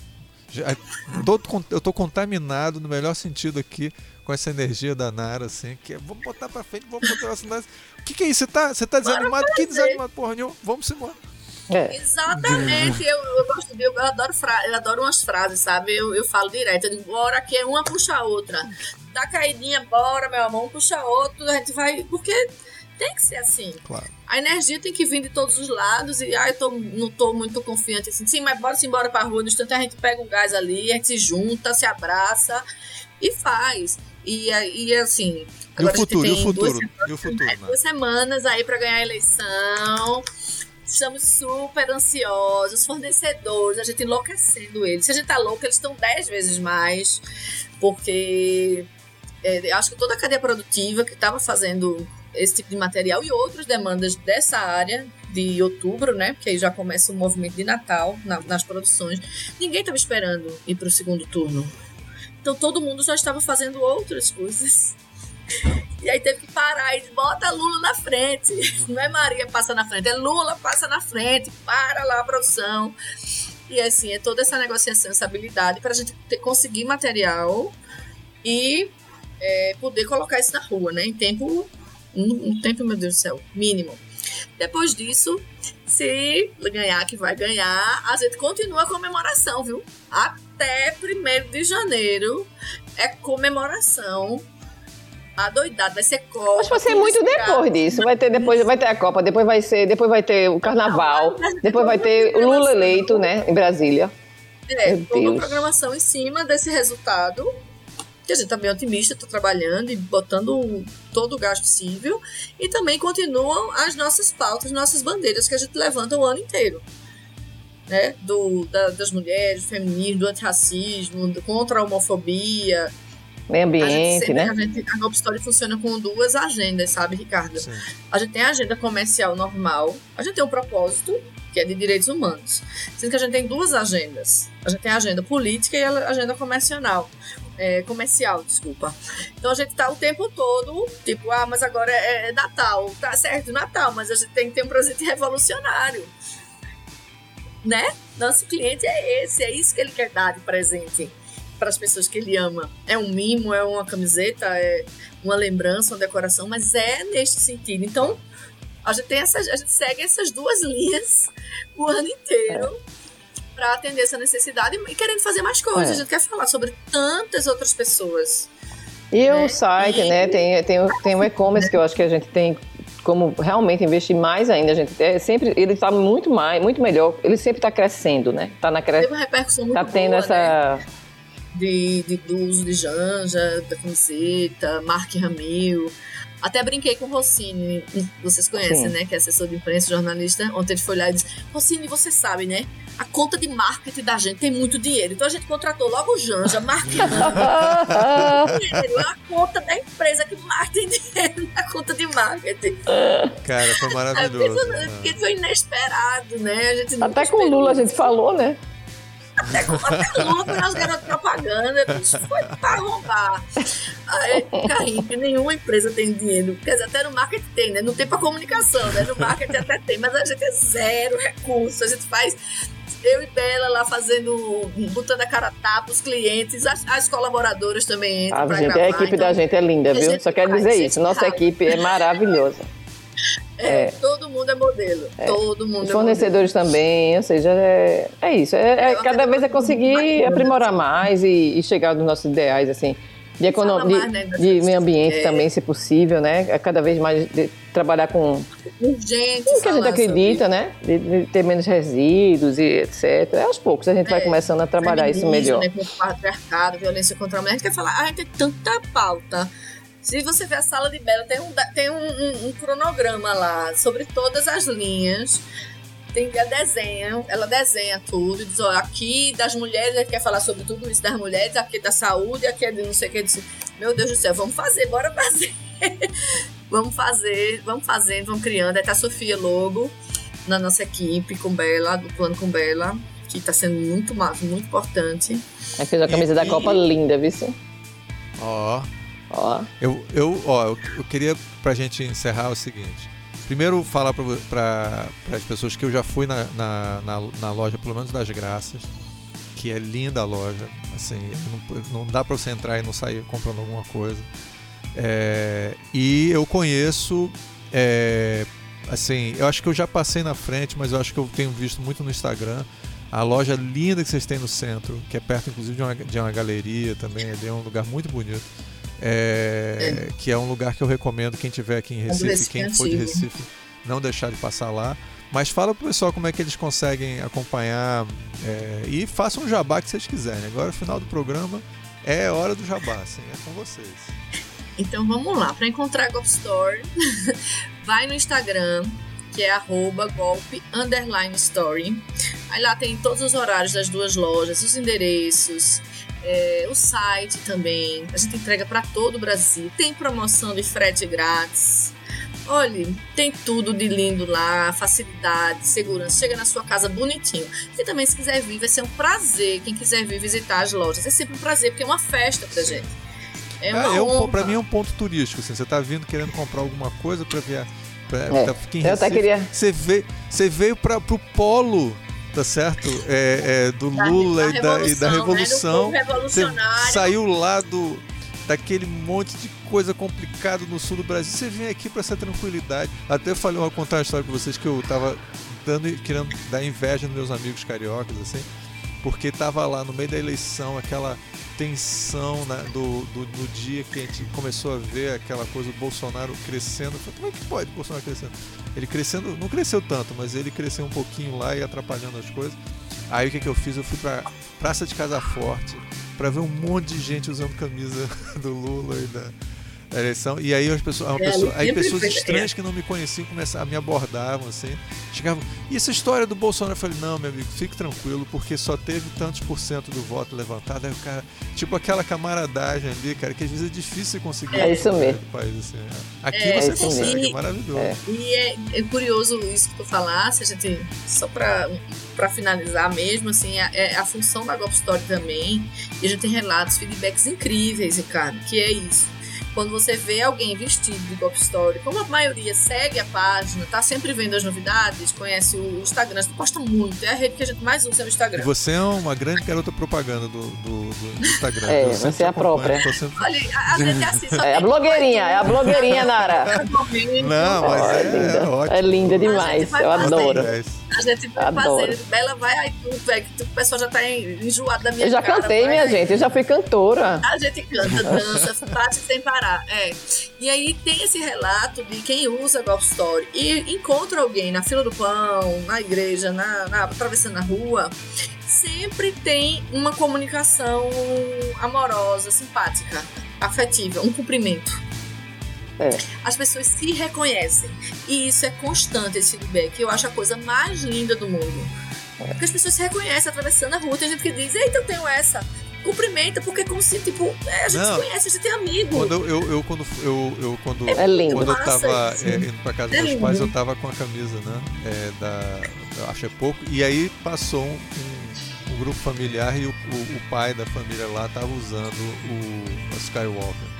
Já, tô, eu tô contaminado no melhor sentido aqui com essa energia da Nara, assim, que é, vamos botar pra frente, vamos botar assim, o que, que é isso? Você tá, você tá desanimado? Que desanimado, porra nenhuma? Vamos embora. É. Exatamente, eu, eu gosto de, eu adoro, fra, eu adoro umas frases, sabe? Eu, eu falo direto, eu digo, bora que é uma puxa a outra. Dá caidinha, bora, meu amor, um puxa a outro, a gente vai. Porque tem que ser assim. Claro. A energia tem que vir de todos os lados e ah, eu tô, não tô muito confiante assim. Sim, mas bora se embora pra rua. No instante a gente pega um gás ali, a gente se junta, se abraça e faz. E, e assim. E o futuro, e o futuro, duas, e o futuro, né? duas semanas aí para ganhar a eleição. Estamos super ansiosos, fornecedores, a gente enlouquecendo eles. Se a gente tá louco, eles estão dez vezes mais, porque é, acho que toda a cadeia produtiva que estava fazendo esse tipo de material e outras demandas dessa área de outubro, né? Porque aí já começa o movimento de Natal na, nas produções. Ninguém estava esperando ir para o segundo turno. Então todo mundo já estava fazendo outras coisas. E aí teve que parar e bota Lula na frente. Não é Maria passa na frente, é Lula passa na frente, para lá a produção. E assim, é toda essa negociação, essa habilidade para a gente ter, conseguir material e é, poder colocar isso na rua, né? Em tempo um, um tempo, meu Deus do céu, mínimo. Depois disso, se ganhar, que vai ganhar, a gente continua a comemoração, viu? Até 1 de janeiro é comemoração. A doidada vai ser Copa. Acho que vai ser muito depois disso. Vai ter depois, vai ter a Copa, depois vai ser, depois vai ter o Carnaval, depois vai ter o Lula eleito, né, em Brasília. É, toda uma programação em cima desse resultado que a gente também é otimista, está trabalhando e botando todo o gasto possível. E também continuam as nossas pautas, nossas bandeiras que a gente levanta o ano inteiro. Né? Do, da, das mulheres, do feminismo, do antirracismo, do, contra a homofobia. Meio ambiente, sempre, né? A, gente, a Story funciona com duas agendas, sabe, Ricardo? Sim. A gente tem a agenda comercial normal, a gente tem um propósito, que é de direitos humanos. Sendo que a gente tem duas agendas. A gente tem a agenda política e a agenda comercial é, comercial, desculpa. Então a gente tá o tempo todo, tipo, ah, mas agora é, é Natal, tá certo, Natal, mas a gente tem que ter um presente revolucionário. Né? Nosso cliente é esse, é isso que ele quer dar de presente para as pessoas que ele ama. É um mimo, é uma camiseta, é uma lembrança, uma decoração, mas é neste sentido. Então, a gente tem essa, a gente segue essas duas linhas o ano inteiro. É para atender essa necessidade e querendo fazer mais coisas. É. A gente quer falar sobre tantas outras pessoas. E né? o site, e... né? Tem, tem, tem o e-commerce que eu acho que a gente tem como realmente investir mais ainda, a gente é sempre ele está muito mais, muito melhor. Ele sempre está crescendo, né? Está na cre... Teve uma repercussão muito tá tendo boa, essa né? de, de, do uso de Janja, da camiseta, Mark Ramil. Até brinquei com o Rossini, vocês conhecem, Sim. né? Que é assessor de imprensa, jornalista. Ontem ele foi lá e disse: Rossini, você sabe, né? A conta de marketing da gente tem muito dinheiro. Então a gente contratou logo o Janja, marketing. a conta da empresa que mais tem dinheiro na conta de marketing. Cara, foi maravilhoso. Porque foi inesperado, né? A gente Até com o Lula a gente falou, né? Até com até Lula foi nós garotos propaganda, isso foi pra roubar. Aí, Carrinho, nenhuma empresa tem dinheiro. Quer dizer, até no marketing tem, né? Não tem pra comunicação, né? No marketing até tem, mas a gente é zero recurso. A gente faz eu e Bela lá fazendo, botando a cara tapa, os clientes, as, as colaboradoras também entram. Ah, gente, gravar, a equipe então, da gente é linda, viu? Só quero dizer isso, nossa equipe é maravilhosa. É, é, todo mundo é modelo. É. Todo mundo Os é fornecedores modelo. também, ou seja, é, é isso. É, é cada vez é conseguir aprimorar mais e, e, chegar nos nossos ideais, assim. De, economia, de, né, de meio ambiente é. também, se possível, né? Cada vez mais trabalhar com urgente, o que a gente acredita, né? De, de, ter menos resíduos e etc. É aos poucos a gente vai começando a trabalhar isso melhor. Né, com o patriarcado, violência contra a mulher, a gente quer falar, ah, tem tanta pauta se você ver a sala de Bela, tem um, tem um, um, um cronograma lá sobre todas as linhas. Tem a desenha, ela desenha tudo, diz, ó, aqui das mulheres, ele quer falar sobre tudo isso das mulheres, aqui da saúde, aqui é de não sei o que. Disse, Meu Deus do céu, vamos fazer, bora fazer. vamos fazer, vamos fazendo, vamos criando. Aí tá a Sofia Lobo, na nossa equipe com Bela, do plano com Bela, que está sendo muito massa, muito importante. Aí fez a camisa e, da Copa linda, viu? Ó. Ó. Eu, eu, ó, eu, eu queria, pra gente encerrar, o seguinte. Primeiro, falar para as pessoas que eu já fui na, na, na, na, loja, pelo menos das Graças, que é linda a loja. Assim, não, não dá para você entrar e não sair comprando alguma coisa. É, e eu conheço, é, assim, eu acho que eu já passei na frente, mas eu acho que eu tenho visto muito no Instagram a loja linda que vocês têm no centro, que é perto inclusive de uma, de uma galeria também, ali é um lugar muito bonito. É, é. Que é um lugar que eu recomendo quem tiver aqui em Recife, Recife quem for de Recife, não deixar de passar lá. Mas fala pro pessoal como é que eles conseguem acompanhar é, e façam um jabá que vocês quiserem. Agora, no final do programa, é hora do jabá, assim, é com vocês. Então vamos lá, para encontrar a Golf Store, vai no Instagram, que é arroba golpe underline story. Aí lá tem todos os horários das duas lojas, os endereços, é, o site também. A gente entrega para todo o Brasil. Tem promoção de frete grátis. Olha, tem tudo de lindo lá, facilidade, segurança. Chega na sua casa bonitinho. E também, se quiser vir, vai ser um prazer. Quem quiser vir visitar as lojas, é sempre um prazer, porque é uma festa pra gente. É, é uma é, um, pra mim é um ponto turístico. Assim, você tá vindo querendo comprar alguma coisa pra ver. Pra, é, tá, eu até queria. Você veio, você veio pra, pro polo tá certo? É, é do Lula da, e, da, e, da, Revolução. Né? Você saiu lá do, daquele monte de coisa complicada no sul do Brasil. Você vem aqui para essa tranquilidade. Até falei, vou contar uma história para vocês que eu tava dando, querendo dar inveja nos meus amigos cariocas, assim, porque tava lá no meio da eleição, aquela tensão né, do, do, do, dia que a gente começou a ver aquela coisa do Bolsonaro crescendo. Falei, como é que pode o Bolsonaro crescendo? Ele crescendo, não cresceu tanto, mas ele cresceu um pouquinho lá e atrapalhando as coisas. Aí o que, que eu fiz? Eu fui pra Praça de Casa Forte para ver um monte de gente usando camisa do Lula e da eleição. E aí as pessoas, é, pessoa, aí pessoas estranhas que não me conheciam começaram a me abordavam assim. Chegavam, e essa história do Bolsonaro? Eu falei, não, meu amigo, fique tranquilo, porque só teve tantos por cento do voto levantado. Aí o cara, tipo aquela camaradagem ali, cara, que às vezes é difícil conseguir. É isso mesmo. País, assim, é. Aqui é, você consegue, mesmo. é maravilhoso. É. E é, é, curioso isso que tu falasse, a gente, só pra, pra finalizar mesmo, assim, a, é a função da Golf Story também, e a gente tem relatos, feedbacks incríveis, Ricardo, que é isso quando você vê alguém vestido de Golf Story, como a maioria segue a página, tá sempre vendo as novidades, conhece o Instagram, você posta muito, é a rede que a gente mais usa no Instagram. E você é uma grande garota propaganda do, do, do Instagram. É, você é a própria. Sempre... Olha, a gente é assim, É a blogueirinha, é a blogueirinha, Nara. Não, mas é, é, é ótimo. É linda demais, eu adoro. A gente vai fazer, Bela vai, aí tu, que o pessoal já tá enjoado da minha Eu já cara, cantei, minha gente, eu já fui cantora. A gente canta, dança, bate sem parar, é. E aí tem esse relato de quem usa Golf Story e encontra alguém na fila do pão, na igreja, na, na atravessando a rua, sempre tem uma comunicação amorosa, simpática, afetiva, um cumprimento. É. As pessoas se reconhecem. E isso é constante, esse feedback. Eu acho a coisa mais linda do mundo. É. Porque as pessoas se reconhecem atravessando a rua. Tem gente que diz, eita, eu tenho essa. Cumprimenta, porque é como se, tipo, é, a gente Não. se conhece, a gente tem amigo. Quando eu, eu, quando, eu, eu quando, é lindo. quando eu tava é, indo pra casa dos meus pais, eu tava com a camisa, né? É, da, acho é pouco. E aí passou um, um, um grupo familiar e o, o, o, pai da família lá tava usando o, o Skywalker.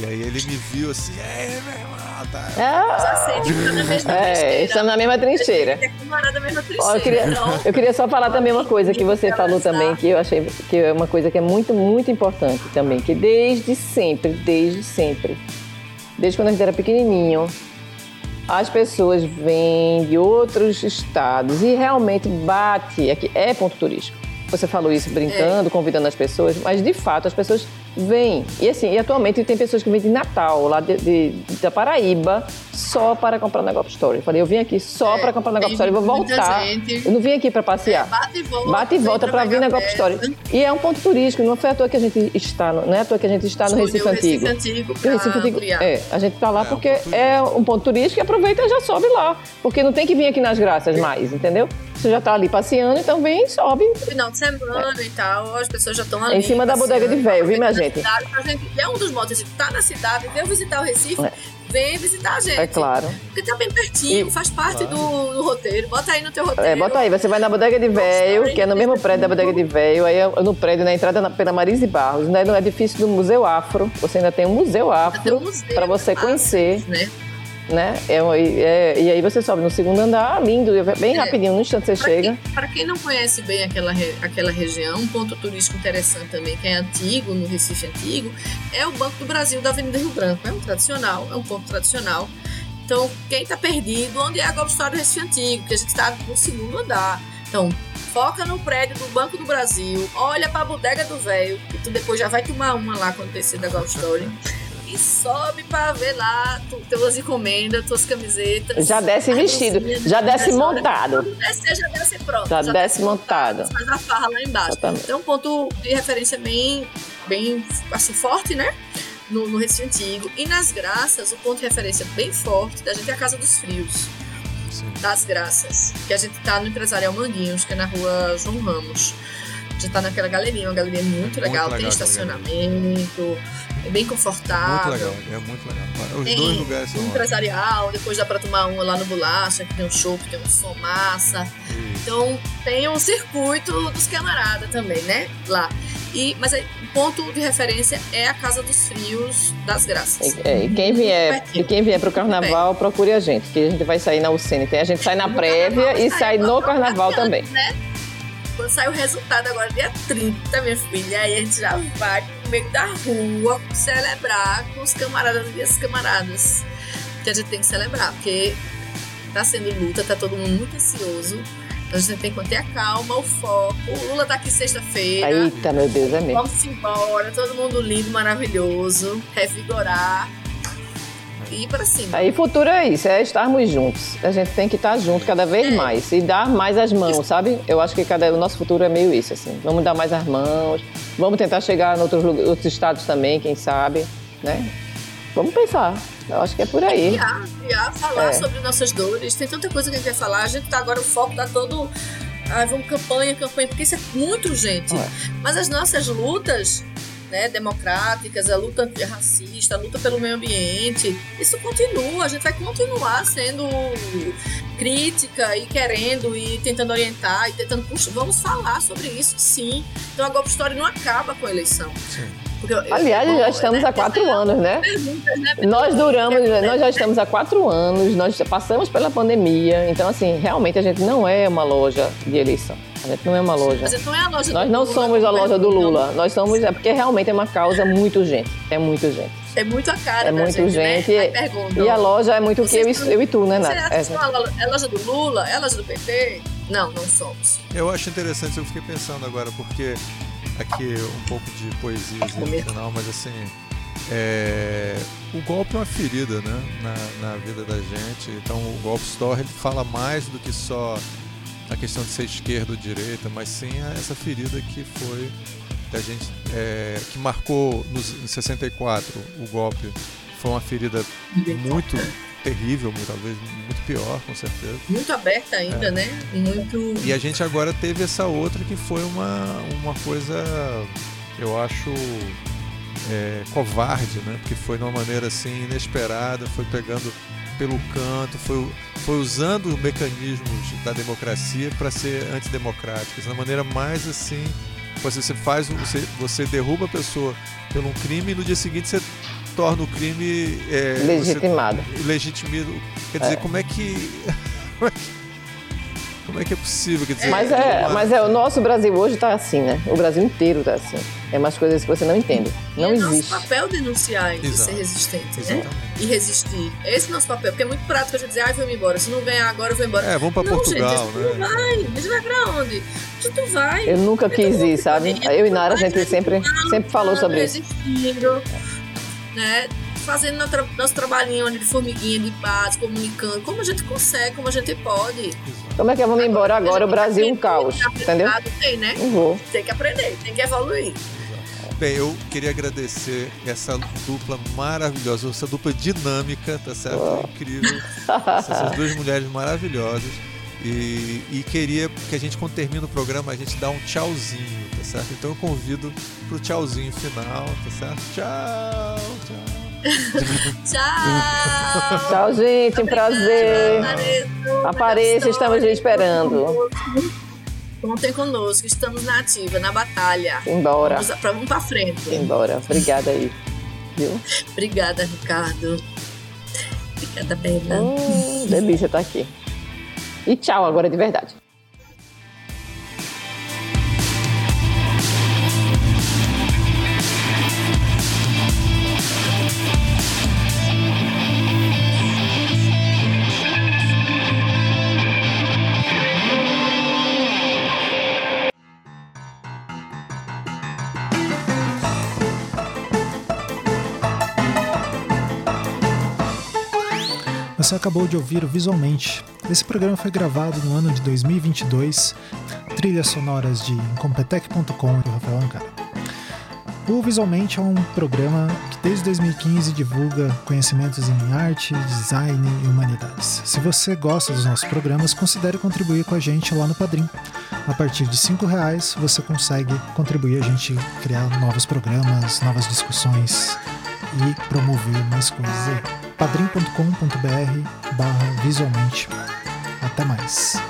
E aí ele me viu assim, é, meu irmão, tá. Ah, Já sei, tipo, na mesma é, estamos na mesma trincheira. mesma trincheira. eu, queria, então, eu queria só falar também uma coisa que você falou também, que eu achei que é uma coisa que é muito, muito importante também, que desde sempre, desde sempre, desde quando a gente era pequenininho, as pessoas vêm de outros estados e realmente bate, aqui é ponto turístico. Você falou isso brincando, é. convidando as pessoas, mas de fato as pessoas Vem. E assim, e atualmente tem pessoas que vêm de Natal, lá de, de, da Paraíba, só para comprar na Golf Store. Eu falei, eu vim aqui só é, para comprar na Golf Store, eu vou voltar. Gente. Eu não vim aqui para passear. É, bate e volta. Bate e volta para vir na Golf Store. E é um ponto turístico, não foi à toa que a gente está, no, não é à toa que a gente está no Recife Antigo. Recife Antigo, o Recife Antigo é, a gente está lá é, porque um é um ponto turístico e aproveita e já sobe lá. Porque não tem que vir aqui nas graças mais, entendeu? Você já está ali passeando, então vem e sobe. Final de semana é. e tal, as pessoas já estão ali. Em cima da bodega de velho, viu, minha gente? gente. gente. É um dos motos, tá na cidade, veio visitar o Recife, é. vem visitar a gente. É claro. Porque tá bem pertinho, e, faz parte claro. do, do, roteiro. Bota aí no teu roteiro. É, bota aí. Você vai na bodega de velho, que é no mesmo prédio da bodega de velho, aí é no prédio, na entrada na, pela Marise Barros, ainda no edifício do Museu Afro. Você ainda tem um Museu Afro um para você conhecer. Né? Né? É, é, e aí você sobe no segundo andar, lindo, bem é. rapidinho, no instante você pra chega. Para quem não conhece bem aquela, aquela região, um ponto turístico interessante também, que é antigo, no Recife Antigo, é o Banco do Brasil da Avenida Rio Branco. É um tradicional, é um ponto tradicional. Então, quem está perdido, onde é a Golf Story do Recife Antigo, que a gente está no segundo andar. Então, foca no prédio do Banco do Brasil, olha para a bodega do velho, e tu depois já vai tomar uma lá quando descer da Golf Story e sobe pra ver lá tu, tuas encomendas, tuas camisetas. Já desce vestido, já desce montado. Desce, já desce pronto. Já, já desce, montado. montado. Faz a farra lá embaixo. Exatamente. Então, um ponto de referência bem, bem assim, forte, né? No, no Recife Antigo. E nas Graças, o ponto de referência bem forte da gente é a Casa dos Frios. Sim. Das Graças. Que a gente tá no Empresarial Manguinhos, que é na rua João Ramos. A gente tá naquela galeria, uma galeria muito, legal, muito legal tem estacionamento é bem confortável. Muito legal, é muito legal. Os tem dois lugares são empresarial, depois dá pra tomar uma lá no Bolacha, que tem um show, que tem um som massa. Isso. Então tem um circuito dos camaradas também, né? Lá. E, mas aí, o ponto de referência é a Casa dos Frios das Graças. É, e quem vier, e quem vier pro carnaval, procure a gente, que a gente vai sair na UCN. Tem, a gente sai na prévia e sai no carnaval também. Né? Quando sai o resultado agora, dia 30, minha filha, aí a gente já vai meio da rua celebrar com os camaradas e as camaradas. Que a gente tem que celebrar, porque tá sendo luta, tá todo mundo muito ansioso. A gente tem que manter a calma, o foco. O Lula tá aqui sexta-feira. Eita, meu Deus, é mesmo. Vamos embora, todo mundo lindo, maravilhoso, revigorar e ir para cima. Aí futuro é isso, é estarmos juntos. A gente tem que estar junto cada vez é. mais e dar mais as mãos, sabe? Eu acho que cada, o nosso futuro é meio isso, assim. Vamos dar mais as mãos, vamos tentar chegar em outros, outros estados também, quem sabe, né? Vamos pensar. Eu acho que é por aí. Criar, criar falar é. sobre nossas dores. Tem tanta coisa que a gente quer falar. A gente tá agora, o foco tá todo. Ah, vamos campanha, campanha, porque isso é muito urgente. É. Mas as nossas lutas né, democráticas, a luta antirracista, a luta pelo meio ambiente, isso continua, a gente vai continuar sendo crítica e querendo e tentando orientar e tentando, puxa, vamos falar sobre isso sim. Então a Golpe Story não acaba com a eleição. Sim. Eu, Aliás, já estamos há quatro anos, né? né? Nós duramos, nós já estamos há quatro anos, nós passamos pela pandemia, então assim, realmente a gente não é uma loja de eleição. A gente não é uma loja. Mas não é a loja Nós não Lula, somos a loja do Lula. Nós somos. É porque realmente é uma causa muito urgente. É muito urgente. É muito a cara. É muito gente, urgente. Né? E, e a loja é muito o que eu, eu, e tu, né, Nath? É, é a loja do Lula? É a loja do PT? Não, não somos. Eu acho interessante, eu fiquei pensando agora, porque aqui um pouco de poesia no final, mas assim. É, o golpe é uma ferida né, na, na vida da gente. Então o Golpe Store ele fala mais do que só a questão de ser esquerda ou direita, mas sim essa ferida que foi da gente é, que marcou nos, em 64 o golpe foi uma ferida muito terrível, talvez muito pior, com certeza. Muito aberta ainda, é. né? Muito. E a gente agora teve essa outra que foi uma, uma coisa, eu acho, é, covarde, né? Porque foi de uma maneira assim inesperada, foi pegando pelo canto, foi, foi usando os mecanismos da democracia para ser antidemocráticos, da maneira mais assim. Você faz, você, você derruba a pessoa pelo um crime e no dia seguinte você torna o crime é, legitimado. Legitimado. Quer dizer, é. como é que. Como é que é é possível? Quer dizer, mas é, mas é, o nosso Brasil hoje está assim, né? O Brasil inteiro está assim. É umas coisas que você não entende. Não e é existe. nosso papel denunciar e ser resistente, né? Exatamente. né? E resistir. Esse é o nosso papel, porque é muito prático a gente dizer, ai, vou embora. Se não ganhar agora, eu vou embora. É, vamos para Portugal, gente, né? Tu vai, a gente vai pra onde? Tu, tu vai. Eu nunca quis ir, sabe? Eu e Nara, a gente sempre, sempre falou sobre isso. Né? Fazendo nosso trabalhinho de formiguinha, de base, comunicando, como a gente consegue, como a gente pode. Como é que vamos embora agora? O Brasil é um caos, entendeu? Tem, né? Uhum. Tem que aprender, tem que evoluir. Bem, eu queria agradecer essa dupla maravilhosa, essa dupla dinâmica, tá certo? Oh. Incrível. Essas duas mulheres maravilhosas. E, e, queria que a gente, quando termina o programa, a gente dá um tchauzinho, tá certo? Então eu convido pro tchauzinho final, tá certo? Tchau, tchau. Tchau. Tchau, gente. Um prazer. Apareça, estamos esperando. Contem conosco, estamos na ativa, na batalha. Embora. Vamos pra, vamos pra frente. Embora. Obrigada aí. Viu? Obrigada, Ricardo. Obrigada, Bela. Hum, delícia estar aqui. E tchau agora de verdade. Você acabou de ouvir Visualmente. Esse programa foi gravado no ano de 2022. Trilhas sonoras de Incompetech.com e Rafael Ancara. O Visualmente é um programa que desde 2015 divulga conhecimentos em arte, design e humanidades. Se você gosta dos nossos programas, considere contribuir com a gente lá no Padrim. A partir de R$ reais você consegue contribuir a gente criar novos programas, novas discussões e promover mais coisas aí padrim.com.br barra visualmente. Até mais.